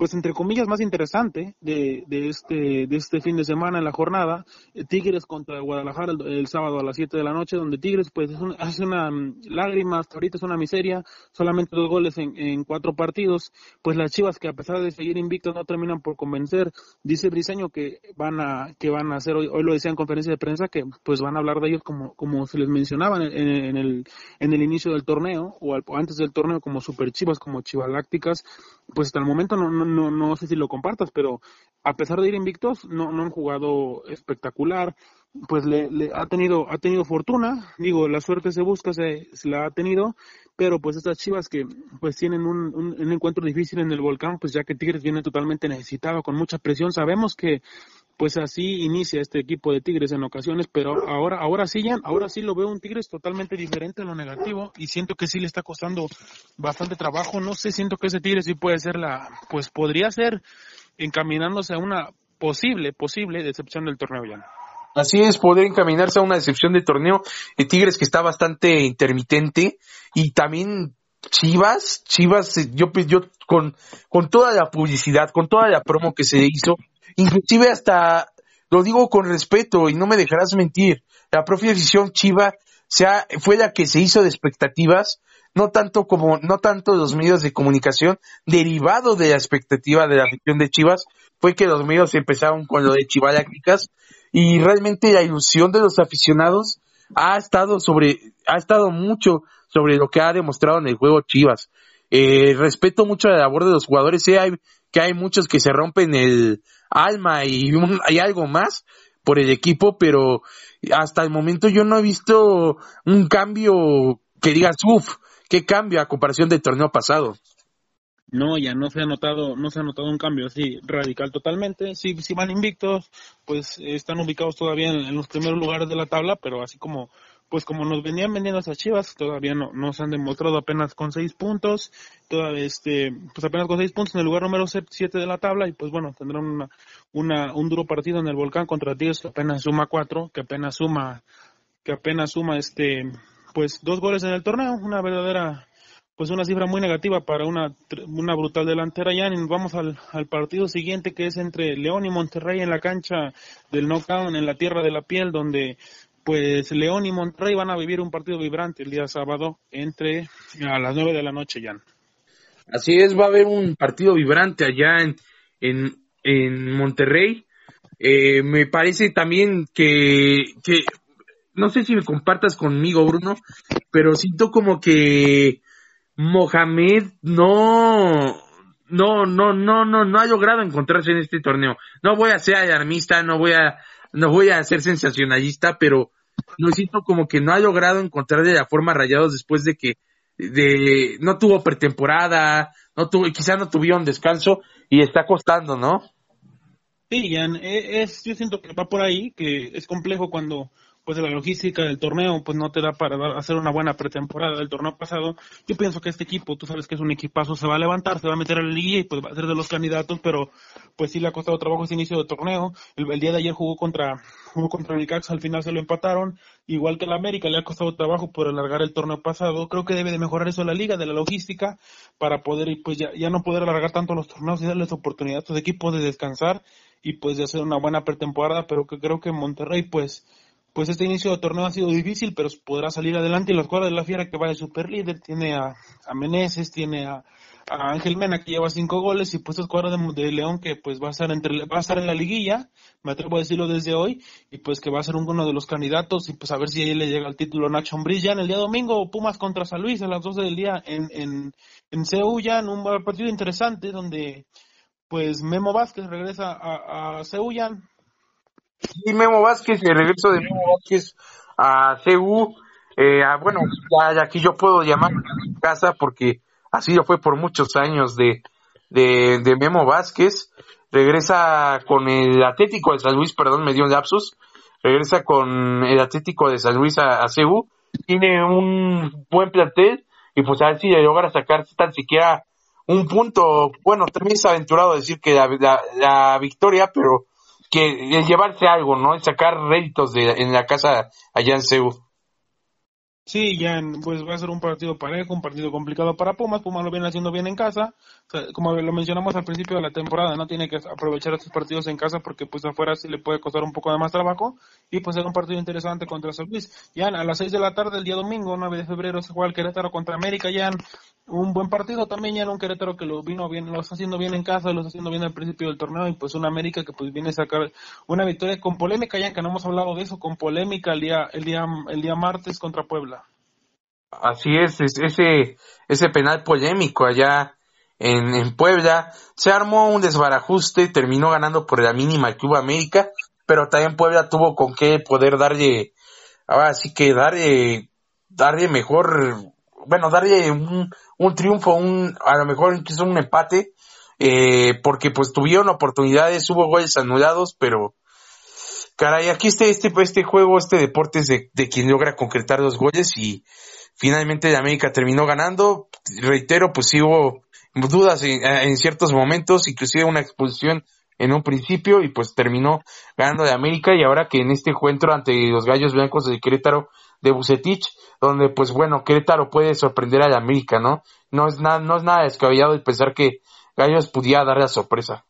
pues entre comillas más interesante de, de este de este fin de semana en la jornada eh, Tigres contra Guadalajara el, sábado a las 7 de la noche donde Tigres pues es hace una mm, lágrima hasta ahorita es una miseria solamente dos goles en, en, cuatro partidos pues las Chivas que a pesar de seguir invictos no terminan por convencer. Dice Briseño que van a que van a hacer hoy, hoy lo decía en conferencia de prensa que pues van a hablar de ellos como como se les mencionaba en, en el en el inicio del torneo o, antes del torneo como super Chivas como Chivalácticas pues hasta el momento no, no no, no sé si lo compartas, pero a pesar de ir invictos, no, no han jugado espectacular, pues le, le, ha tenido ha tenido fortuna, digo, la suerte se busca, se, la ha tenido, pero pues estas Chivas que pues tienen un, un, encuentro difícil en el volcán, pues ya que Tigres viene totalmente necesitado, con mucha presión, sabemos que pues así inicia este equipo de Tigres en ocasiones, pero ahora, ahora sí, ya, ahora sí lo veo un Tigres totalmente diferente en lo negativo y siento que sí le está costando bastante trabajo. No sé, siento que ese Tigres sí puede ser la, pues podría ser encaminándose a una posible, posible decepción del torneo ya. Así es, poder encaminarse a una decepción de torneo. de Tigres que está bastante intermitente y también Chivas, Chivas, yo, yo con, con toda la publicidad, con toda la promo que se hizo, inclusive hasta, lo digo con respeto y no me dejarás mentir, la propia decisión Chiva sea, fue la que se hizo de expectativas, no tanto como, no tanto los medios de comunicación, derivado de la expectativa de la afición de Chivas, fue que los medios empezaron con lo de Chivalácticas y realmente la ilusión de los aficionados ha estado sobre, ha estado mucho sobre lo que ha demostrado en el juego Chivas. Eh, respeto mucho la labor de los jugadores, sé hay, que hay muchos que se rompen el, alma y hay algo más por el equipo, pero hasta el momento yo no he visto un cambio que digas, uff, qué cambio a comparación del torneo pasado. No, ya no se ha notado, no se ha notado un cambio así radical totalmente. Si, si van invictos, pues están ubicados todavía en, los primeros lugares de la tabla, pero así como pues como nos venían vendiendo esas chivas, todavía no, no se han demostrado apenas con seis puntos, todavía este, pues apenas con seis puntos en el lugar número siete de la tabla y pues bueno, tendrán una, una, un duro partido en el volcán contra Tigres que apenas suma cuatro, que apenas suma, que apenas suma este, pues dos goles en el torneo, una verdadera, pues una cifra muy negativa para una, una brutal delantera ya. Nos vamos al, al partido siguiente que es entre León y Monterrey en la cancha del knockout en la tierra de la piel donde pues León y Monterrey van a vivir un partido vibrante el día sábado entre a las nueve de la noche ya. Así es, va a haber un partido vibrante allá en, en, en Monterrey. Eh, me parece también que, que, no sé si me compartas conmigo, Bruno, pero siento como que Mohamed no, no, no, no, no, no ha logrado encontrarse en este torneo. No voy a ser alarmista, no voy a, no voy a ser sensacionalista, pero no siento como que no ha logrado encontrar de la forma rayados después de que de no tuvo pretemporada, no tuvo, quizá no tuvieron descanso y está costando, ¿no? Sí, Jan, e, es, yo siento que va por ahí, que es complejo cuando pues la logística del torneo pues no te da para hacer una buena pretemporada del torneo pasado. Yo pienso que este equipo, tú sabes que es un equipazo, se va a levantar, se va a meter a la liga y pues va a ser de los candidatos, pero pues sí le ha costado trabajo ese inicio de torneo. El, día de ayer jugó contra jugó contra el Cax, al final se lo empataron, igual que el América le ha costado trabajo por alargar el torneo pasado. Creo que debe de mejorar eso la liga, de la logística, para poder pues ya, ya no poder alargar tanto los torneos y darles oportunidad a estos equipos de descansar y pues de hacer una buena pretemporada, pero que creo que Monterrey pues pues este inicio de torneo ha sido difícil, pero podrá salir adelante. Y la escuadra de la Fiera que va de super líder tiene a, a Meneses, tiene a, Ángel Mena que lleva cinco goles y pues esta escuadra de, León que pues va a estar entre va a estar en la liguilla, me atrevo a decirlo desde hoy y pues que va a ser uno de los candidatos y pues a ver si ahí le llega el título a Nacho Ambriz ya en el día domingo Pumas contra San Luis a las 12 del día en en en Ceú ya en un partido interesante donde pues Memo Vázquez regresa a, a ya y Memo Vázquez, el regreso de Memo Vázquez a CU, eh, bueno, ya, aquí yo puedo llamar a casa porque así lo fue por muchos años de, de, Memo Vázquez, regresa con el Atlético de San Luis, perdón, me dio un lapsus, regresa con el Atlético de San Luis a, a CU, tiene un buen plantel y pues a ver si logra sacar tan siquiera un punto, bueno, también es aventurado decir que la victoria, pero que llevarse algo, ¿no? Sacar réditos de, en la casa allá en Seúl. Sí, ya pues va a ser un partido parejo, un partido complicado para Pumas. Pumas lo viene haciendo bien en casa. Como lo mencionamos al principio de la temporada, no tiene que aprovechar estos partidos en casa porque pues afuera sí le puede costar un poco de más trabajo. Y pues será un partido interesante contra San Luis. Ya a las 6 de la tarde el día domingo, 9 de febrero, se juega el Querétaro contra América. Ya un buen partido también ya en un Querétaro que lo vino bien, lo está haciendo bien en casa, lo está haciendo bien al principio del torneo y pues un América que pues viene a sacar una victoria con polémica ya que no hemos hablado de eso, con polémica el día el día el día martes contra Puebla. Así es, ese, ese penal polémico allá en, en Puebla. Se armó un desbarajuste, terminó ganando por la mínima Club América, pero también Puebla tuvo con qué poder darle, ahora sí que darle, darle mejor, bueno, darle un, un triunfo, un, a lo mejor incluso un empate, eh, porque pues tuvieron oportunidades, hubo goles anulados, pero caray, aquí este, este, este juego, este deporte es de, de quien logra concretar los goles y Finalmente América terminó ganando. Reitero, pues sí hubo dudas en, ciertos momentos, inclusive una expulsión en un principio y pues terminó ganando de América y ahora que en este encuentro ante los Gallos Blancos de Querétaro de Bucetich, donde pues bueno, Querétaro puede sorprender a América, ¿no? No es nada, no es nada descabellado el pensar que Gallos pudiera dar la sorpresa.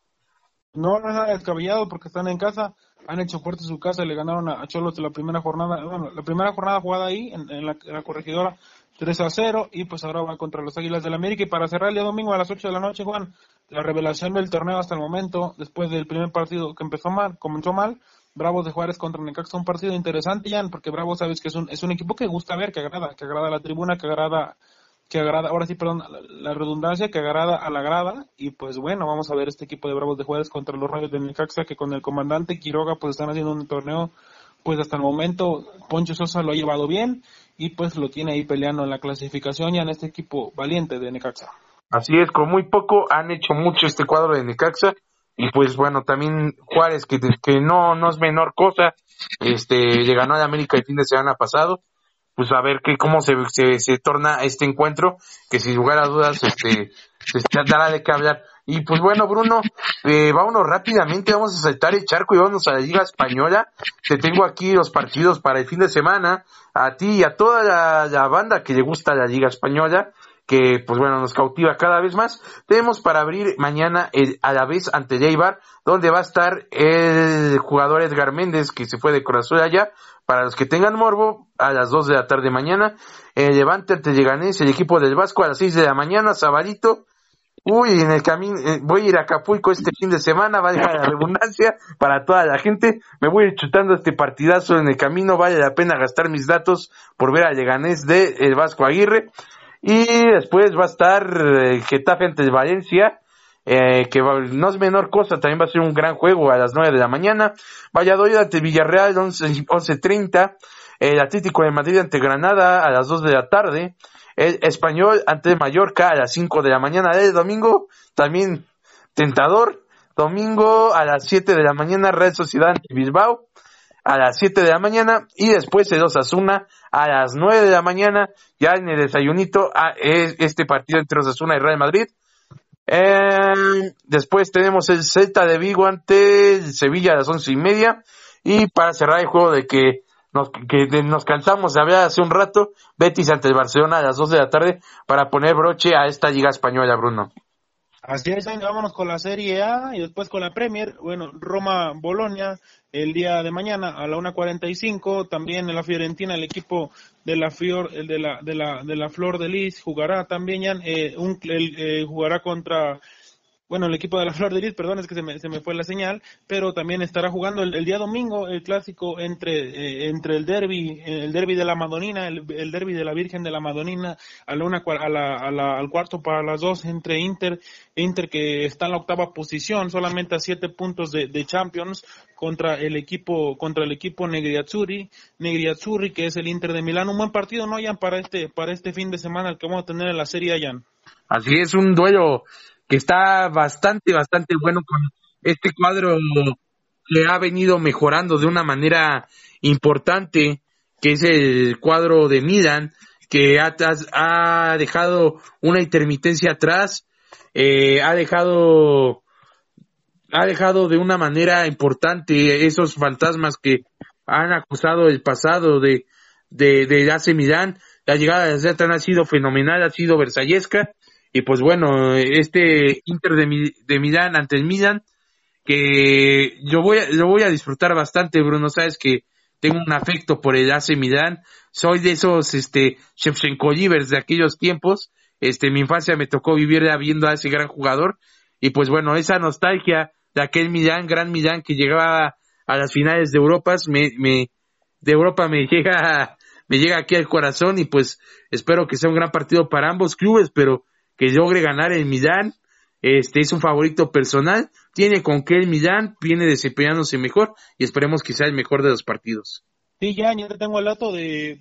No, no es nada descabellado porque están en casa, han hecho fuerte su casa, le ganaron a Cholos la primera jornada, bueno, la primera jornada jugada ahí en, la, corregidora 3 a 0 y pues ahora va contra los Águilas del América y para cerrar el día domingo a las 8 de la noche, Juan, la revelación del torneo hasta el momento, después del primer partido que empezó mal, comenzó mal, Bravos de Juárez contra Necaxa, un partido interesante, Jan, porque Bravos sabes que es un, es un equipo que gusta ver, que agrada, que agrada a la tribuna, que agrada que agrada, ahora sí, perdón, la, redundancia que agrada a la grada. Y pues bueno, vamos a ver este equipo de Bravos de Juárez contra los Rayos de Necaxa, que con el comandante Quiroga pues están haciendo un torneo, pues hasta el momento Poncho Sosa lo ha llevado bien y pues lo tiene ahí peleando en la clasificación ya en este equipo valiente de Necaxa. Así es, con muy poco han hecho mucho este cuadro de Necaxa y pues bueno, también Juárez que, que no, no es menor cosa, este, le ganó a América el fin de semana pasado pues a ver que cómo se, se, torna este encuentro, que sin lugar a dudas este, se dará de qué hablar. Y pues bueno, Bruno, eh, vámonos rápidamente, vamos a saltar el charco y vámonos a la Liga Española. Te tengo aquí los partidos para el fin de semana, a ti y a toda la, banda que le gusta la Liga Española que pues bueno nos cautiva cada vez más. Tenemos para abrir mañana el, a la vez ante Leibar, donde va a estar el jugador Edgar Méndez que se fue de corazón allá. Para los que tengan morbo, a las 2 de la tarde mañana, Levante ante Lleganés, el equipo del Vasco a las 6 de la mañana, Sabarito. Uy, en el camino, eh, voy a ir a Acapulco este fin de semana, va a la redundancia para toda la gente. Me voy a chutando este partidazo en el camino, vale la pena gastar mis datos por ver a Lleganés de el Vasco Aguirre. Y después va a estar eh, Getafe ante Valencia, eh, que no es menor cosa, también va a ser un gran juego a las 9 de la mañana. Valladolid ante Villarreal, 11.30. El Atlético de Madrid ante Granada a las 2 de la tarde. El Español ante Mallorca a las 5 de la mañana. El domingo, también tentador. Domingo a las 7 de la mañana, Red Sociedad ante Bilbao a las 7 de la mañana y después el Osasuna a las 9 de la mañana, ya en el desayunito, a este partido entre Osasuna y Real Madrid. Eh, después tenemos el Celta de Vigo ante Sevilla a las once y media. Y para cerrar el juego de que nos, que nos cansamos de hablar hace un rato, Betis ante el Barcelona a las 2 de la tarde para poner broche a esta liga española, Bruno. Así es, vámonos con la Serie A y después con la Premier. Bueno, Roma-Bolonia el día de mañana a la 1.45. También en la Fiorentina el equipo de la, Fior, de la, de la, de la Flor de Lis jugará también, ya, eh, un, eh, jugará contra bueno, el equipo de la Flor de Lis, perdón, es que se me, se me fue la señal, pero también estará jugando el, día domingo el clásico entre, eh, entre el derby, el derby de la Madonina, el, el derby de la Virgen de la Madonina, a la una, a la, a la, al cuarto para las dos entre Inter, Inter que está en la octava posición, solamente a siete puntos de, de Champions, contra el equipo, contra el equipo Negriazzurri, Negriazzurri que es el Inter de Milán, un buen partido, ¿no, Jan, para este, para este fin de semana que vamos a tener en la Serie Jan? Así es, un duelo que está bastante, bastante bueno con este cuadro que ha venido mejorando de una manera importante, que es el cuadro de Milan, que ha, ha dejado una intermitencia atrás, eh, ha dejado ha dejado de una manera importante esos fantasmas que han acusado el pasado de, de, de AC la llegada de Zlatan ha sido fenomenal, ha sido versallesca, y pues bueno, este Inter de, de Milán ante el Milan, que yo voy a, lo voy a disfrutar bastante, Bruno, sabes que tengo un afecto por el AC Milan, soy de esos, este, Shevchenko de aquellos tiempos, este, mi infancia me tocó vivir viendo a ese gran jugador, y pues bueno, esa nostalgia de aquel Milan, gran Milan que llegaba a las finales de Europa, me, me, de Europa me llega, me llega aquí al corazón y pues espero que sea un gran partido para ambos clubes, pero que logre ganar el Milan, este es un favorito personal, tiene con qué el Milan, viene desempeñándose mejor y esperemos que sea el mejor de los partidos. Sí, ya, ya tengo el dato de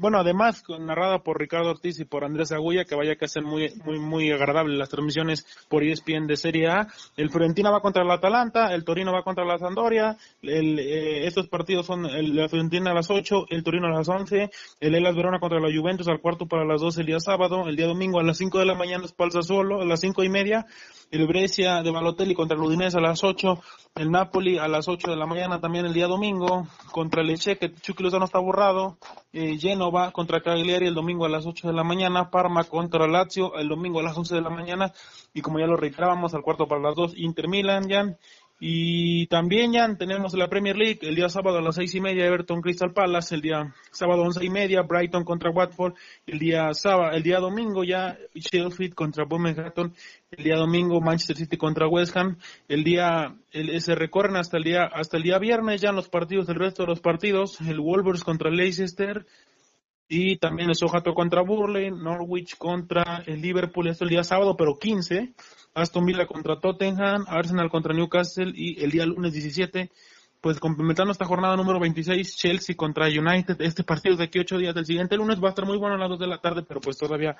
bueno, además narrada por Ricardo Ortiz y por Andrés Agulla, que vaya que hacen muy, muy, muy agradable las transmisiones por ESPN de Serie A. El Fiorentina va contra el Atalanta, el Torino va contra la Sampdoria, el, eh, estos partidos son el, la Fiorentina a las 8, el Torino a las 11, el Elas Verona contra la Juventus al cuarto para las 12 el día sábado, el día domingo a las 5 de la mañana es Palza Solo, a las 5 y media, el Brescia de Balotelli contra el Udinese a las 8, el Napoli a las 8 de la mañana también el día domingo, contra el Eche, que Chucky Lozano está borrado, eh, Genova contra Cagliari el domingo a las 8 de la mañana, Parma contra Lazio el domingo a las 11 de la mañana, y como ya lo reiterábamos, al cuarto para las 2, Inter Milan, ya, y también ya tenemos la Premier League el día sábado a las seis y media Everton Crystal Palace, el día sábado once y media Brighton contra Watford, el día sábado, el día domingo ya Sheffield contra Wolverhampton, el día domingo Manchester City contra West Ham, el día el, se recorren hasta el día hasta el día viernes ya los partidos, el resto de los partidos, el Wolves contra Leicester, y también el Sojato contra Burley, Norwich contra el Liverpool, esto el día sábado, pero 15, Aston Villa contra Tottenham, Arsenal contra Newcastle y el día lunes 17, pues complementando esta jornada número 26, Chelsea contra United. Este partido de aquí ocho días del siguiente lunes va a estar muy bueno a las 2 de la tarde, pero pues todavía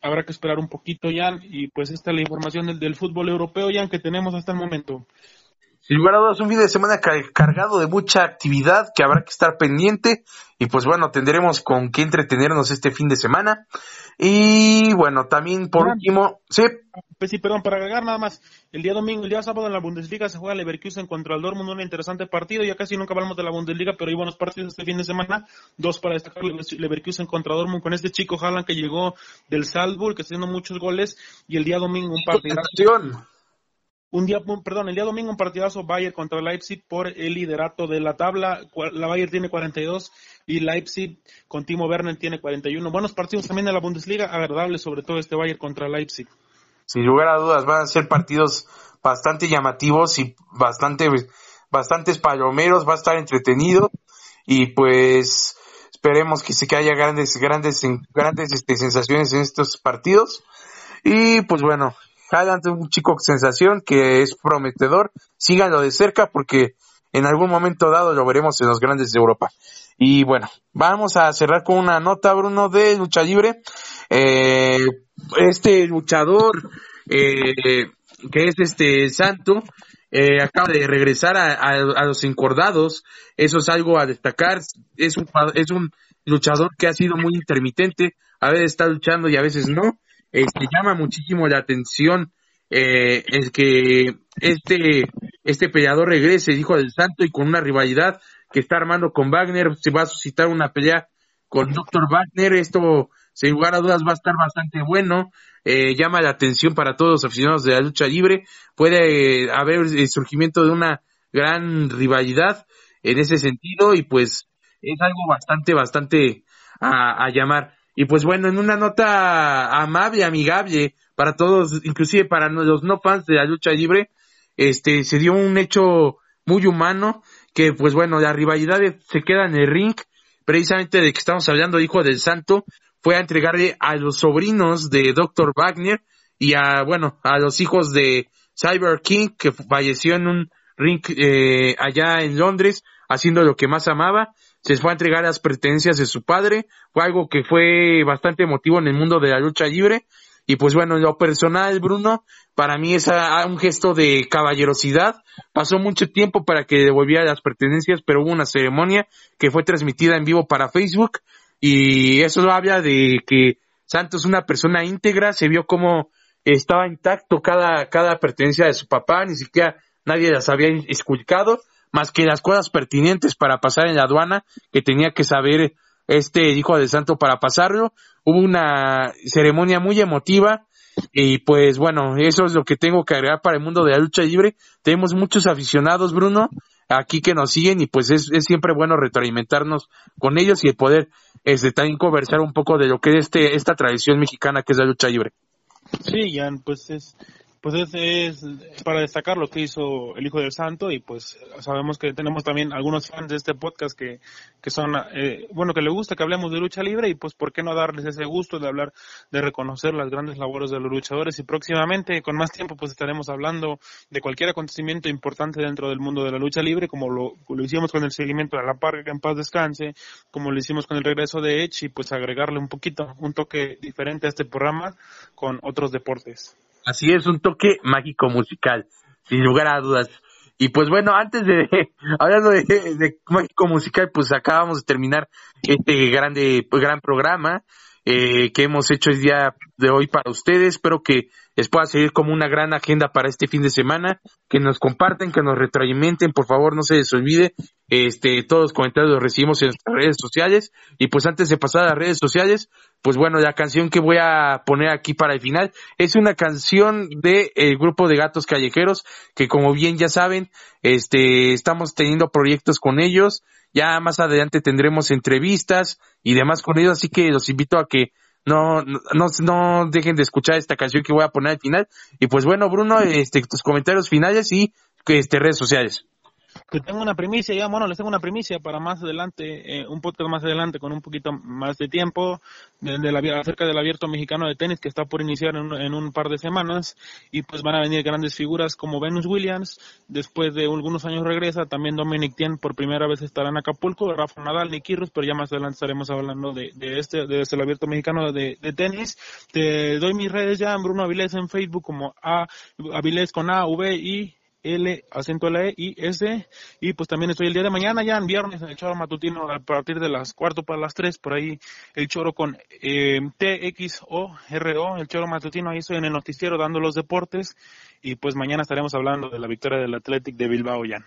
habrá que esperar un poquito, Jan. Y pues esta es la información del, del fútbol europeo, Jan, que tenemos hasta el momento. Sin lugar a dudas, un fin de semana cargado de mucha actividad que habrá que estar pendiente. Y pues bueno, tendremos con qué entretenernos este fin de semana. Y bueno, también por último, sí. Pues sí, perdón, para agregar nada más. El día domingo, el día sábado en la Bundesliga se juega Leverkusen contra el Dortmund, un interesante partido. Ya casi nunca hablamos de la Bundesliga, pero hay buenos partidos este fin de semana. Dos para destacar Leverkusen contra Dortmund con este chico Haaland que llegó del Salzburg, que está haciendo muchos goles. Y el día domingo un partido un día, perdón, el día domingo un partidazo Bayern contra Leipzig por el liderato de la tabla. La Bayern tiene 42 y Leipzig con Timo Werner tiene 41. Buenos partidos también de la Bundesliga, agradables sobre todo este Bayern contra Leipzig. Sin lugar a dudas, van a ser partidos bastante llamativos y bastante, bastantes palomeros, va a estar entretenido y pues esperemos que se que haya grandes, grandes, grandes este, sensaciones en estos partidos. Y pues bueno, Haaland un chico sensación que es prometedor. Síganlo de cerca porque en algún momento dado lo veremos en los grandes de Europa. Y bueno, vamos a cerrar con una nota, Bruno, de lucha libre. Eh, este luchador, eh, que es este Santo, eh, acaba de regresar a, los encordados. Eso es algo a destacar. Es un, es un luchador que ha sido muy intermitente. A veces está luchando y a veces no este, llama muchísimo la atención eh, que este, este peleador regrese, hijo del santo, y con una rivalidad que está armando con Wagner, se va a suscitar una pelea con Dr. Wagner, esto sin lugar a dudas va a estar bastante bueno, eh, llama la atención para todos los aficionados de la lucha libre, puede haber el surgimiento de una gran rivalidad en ese sentido y pues es algo bastante, bastante a llamar. Y pues bueno, en una nota amable, amigable para todos, inclusive para los no fans de la lucha libre, este, se dio un hecho muy humano que pues bueno, la rivalidad se queda en el ring, precisamente de que estamos hablando, hijo del santo, fue a entregarle a los sobrinos de Dr. Wagner y a, bueno, a los hijos de Cyber King, que falleció en un ring eh, allá en Londres, haciendo lo que más amaba, se fue a entregar las pertenencias de su padre, fue algo que fue bastante emotivo en el mundo de la lucha libre, y pues bueno, en lo personal, Bruno, para mí es un gesto de caballerosidad. Pasó mucho tiempo para que devolviera las pertenencias, pero hubo una ceremonia que fue transmitida en vivo para Facebook. Y eso habla de que Santos es una persona íntegra, se vio como estaba intacto cada, cada pertenencia de su papá, ni siquiera nadie las había esculcado más que las cosas pertinentes para pasar en la aduana que tenía que saber este hijo del santo para pasarlo. Hubo una ceremonia muy emotiva y pues bueno, eso es lo que tengo que agregar para el mundo de la lucha libre. Tenemos muchos aficionados, Bruno, aquí que nos siguen y pues es, es siempre bueno retroalimentarnos con ellos y poder este, también conversar un poco de lo que es este, esta tradición mexicana que es la lucha libre. Sí, Jan, pues es pues es, es, para destacar lo que hizo el Hijo del Santo y pues sabemos que tenemos también algunos fans de este podcast que, que son, eh, bueno, que le gusta que hablemos de lucha libre y pues por qué no darles ese gusto de hablar, de reconocer las grandes labores de los luchadores y próximamente con más tiempo pues estaremos hablando de cualquier acontecimiento importante dentro del mundo de la lucha libre como lo, lo hicimos con el seguimiento de la que en paz descanse, como lo hicimos con el regreso de Edge y pues agregarle un poquito, un toque diferente a este programa con otros deportes. Así es, un toque mágico musical, sin lugar a dudas. Y pues bueno, antes de, hablando de, mágico musical, pues acabamos de terminar este grande, gran programa eh, que hemos hecho el día de hoy para ustedes. Espero que les pueda seguir como una gran agenda para este fin de semana, que nos comparten, que nos retroalimenten, por favor no se les olvide, este, todos los comentarios los recibimos en nuestras redes sociales, y pues antes de pasar a las redes sociales, pues bueno, la canción que voy a poner aquí para el final es una canción del el grupo de gatos callejeros, que como bien ya saben, este, estamos teniendo proyectos con ellos, ya más adelante tendremos entrevistas y demás con ellos, así que los invito a que no, no, no dejen de escuchar esta canción que voy a poner al final. Y pues bueno, Bruno, este, tus comentarios finales y este, redes sociales que tengo una primicia, ya, bueno, les tengo una primicia para más adelante, eh, un podcast más adelante con un poquito más de tiempo, de, la, acerca del abierto mexicano de tenis que está por iniciar en, un par de semanas y pues van a venir grandes figuras como Venus Williams, después de algunos años regresa, también Dominic Tien por primera vez estará en Acapulco, Rafa Nadal, Nick Kyrgios, pero ya más adelante estaremos hablando de, de este, de este abierto mexicano de, tenis. Te doy mis redes ya, Bruno Avilés en Facebook como A, Avilés con A, V y L, acento L, E, I, S, y pues también estoy el día de mañana, ya en viernes, en el choro matutino, a partir de las cuarto para las tres, por ahí el choro con eh, O, el choro matutino, ahí estoy en el noticiero dando los deportes, y pues mañana estaremos hablando de la victoria del Athletic de Bilbao, Jan.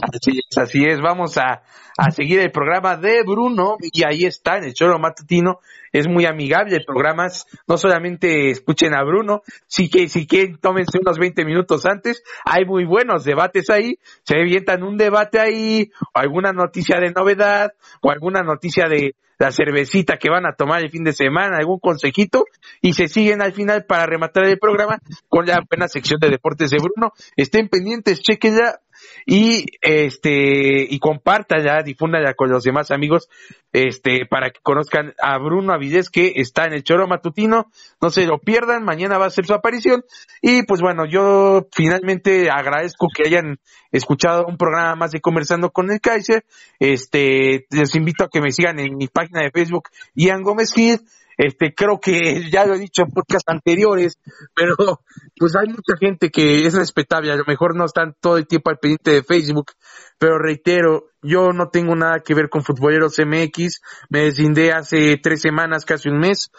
Así es, así es. Vamos a, a, seguir el programa de Bruno y ahí está en el choro matutino. Es muy amigable el programa. No solamente escuchen a Bruno, sí que si quieren tómense unos 20 minutos antes. Hay muy buenos debates ahí. Se avientan un debate ahí, o alguna noticia de novedad, o alguna noticia de la cervecita que van a tomar el fin de semana, algún consejito, y se siguen al final para rematar el programa con la buena sección de deportes de Bruno. Estén pendientes, chequen y este y ya, difúndala con los demás amigos este para que conozcan a Bruno Avidez que está en el Choro Matutino, no se lo pierdan, mañana va a ser su aparición. Y pues bueno, yo finalmente agradezco que hayan escuchado un programa más de Conversando con el Kaiser, este les invito a que me sigan en mi página de Facebook Ian Gómez Gil este, creo que ya lo he dicho en podcasts anteriores, pero pues hay mucha gente que es respetable, a lo mejor no están todo el tiempo al pendiente de Facebook, pero reitero, yo no tengo nada que ver con Futboleros MX, me deslindé hace tres semanas, casi un mes,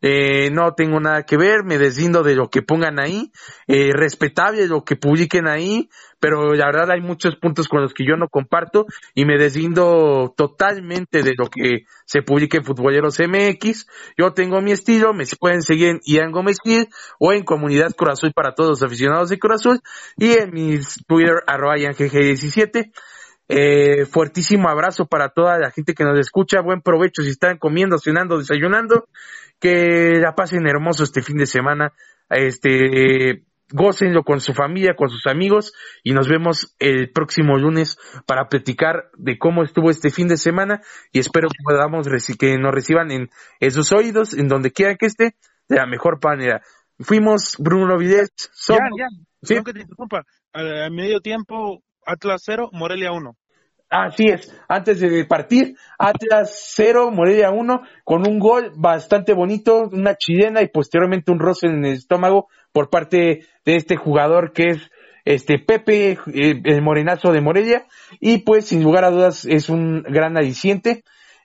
eh, no tengo nada que ver, me deslindo de lo que pongan ahí, eh, respetable lo que publiquen ahí, pero la verdad hay muchos puntos con los que yo no comparto y me deslindo totalmente de lo que se publica en Futboleros MX. Yo tengo mi estilo, me pueden seguir en Ian Gómez Gil o en Comunidad Corazón para todos los aficionados de Corazón y en mi Twitter arroba 17 eh, fuertísimo abrazo para toda la gente que nos escucha. Buen provecho si están comiendo, cenando, desayunando. Que la pasen hermoso este fin de semana. Este, gócenlo con su familia, con sus amigos y nos vemos el próximo lunes para platicar de cómo estuvo este fin de semana y espero que podamos que nos reciban en, sus oídos, en donde quiera que esté, de la mejor manera. Fuimos Bruno Videz. Somos... Ya, ya. ¿Sí? que te interrumpa. A medio tiempo, Atlas 0, Morelia 1. Así es, antes de partir, Atlas 0, Morelia 1, con un gol bastante bonito, una chilena y posteriormente un roce en el estómago por parte de este jugador que es este Pepe, eh, el morenazo de Morelia, y pues sin lugar a dudas es un gran aliciente.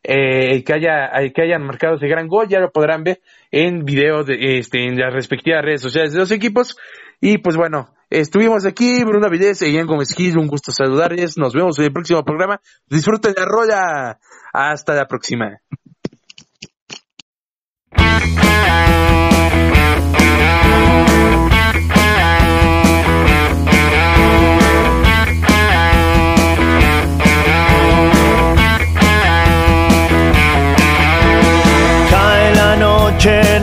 Eh, que haya que hayan marcado ese gran gol ya lo podrán ver en video de, este en las respectivas redes sociales de los equipos Y pues bueno, estuvimos aquí, Bruno Avilés y Ian Gómez Gil, un gusto saludarles. Nos vemos en el próximo programa. Disfruten la rola. Hasta la próxima. Cae la noche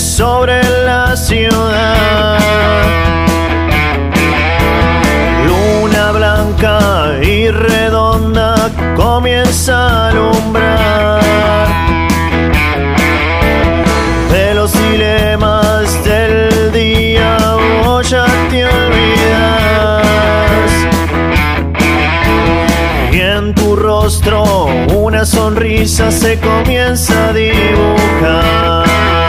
sobre la ciudad. Luna blanca y redonda comienza a alumbrar. De los dilemas del día vos ya te olvidas. Y en tu rostro una sonrisa se comienza a dibujar.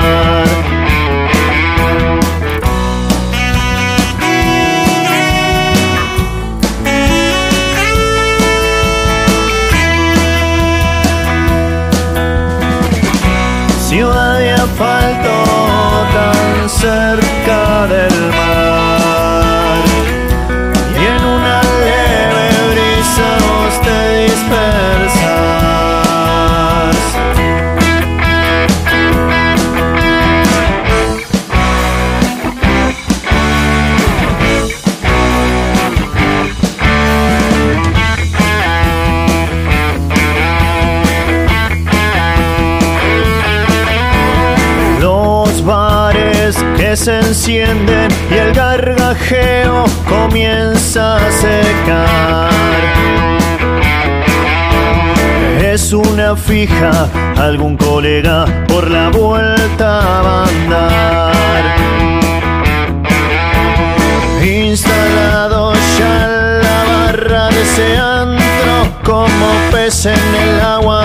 Y el gargajeo comienza a secar. Es una fija, algún colega por la vuelta a andar. Instalado ya la barra de ese antro, como pez en el agua.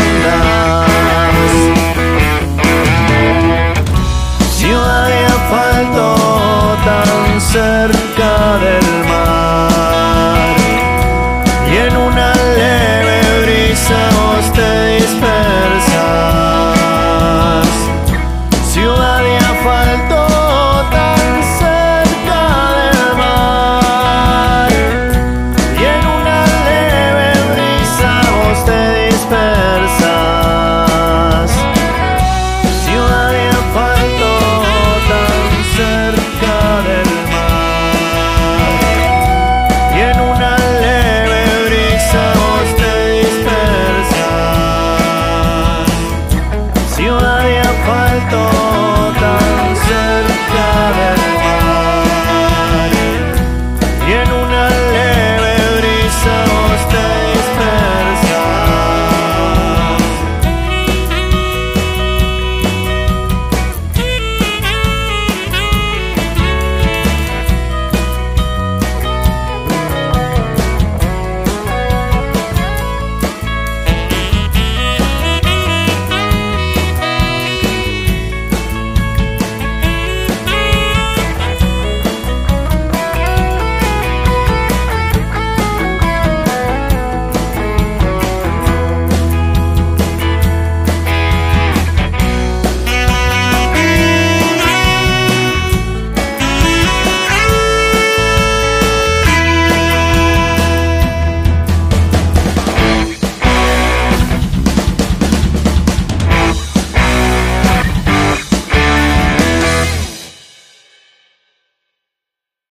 me faltó tan cerca de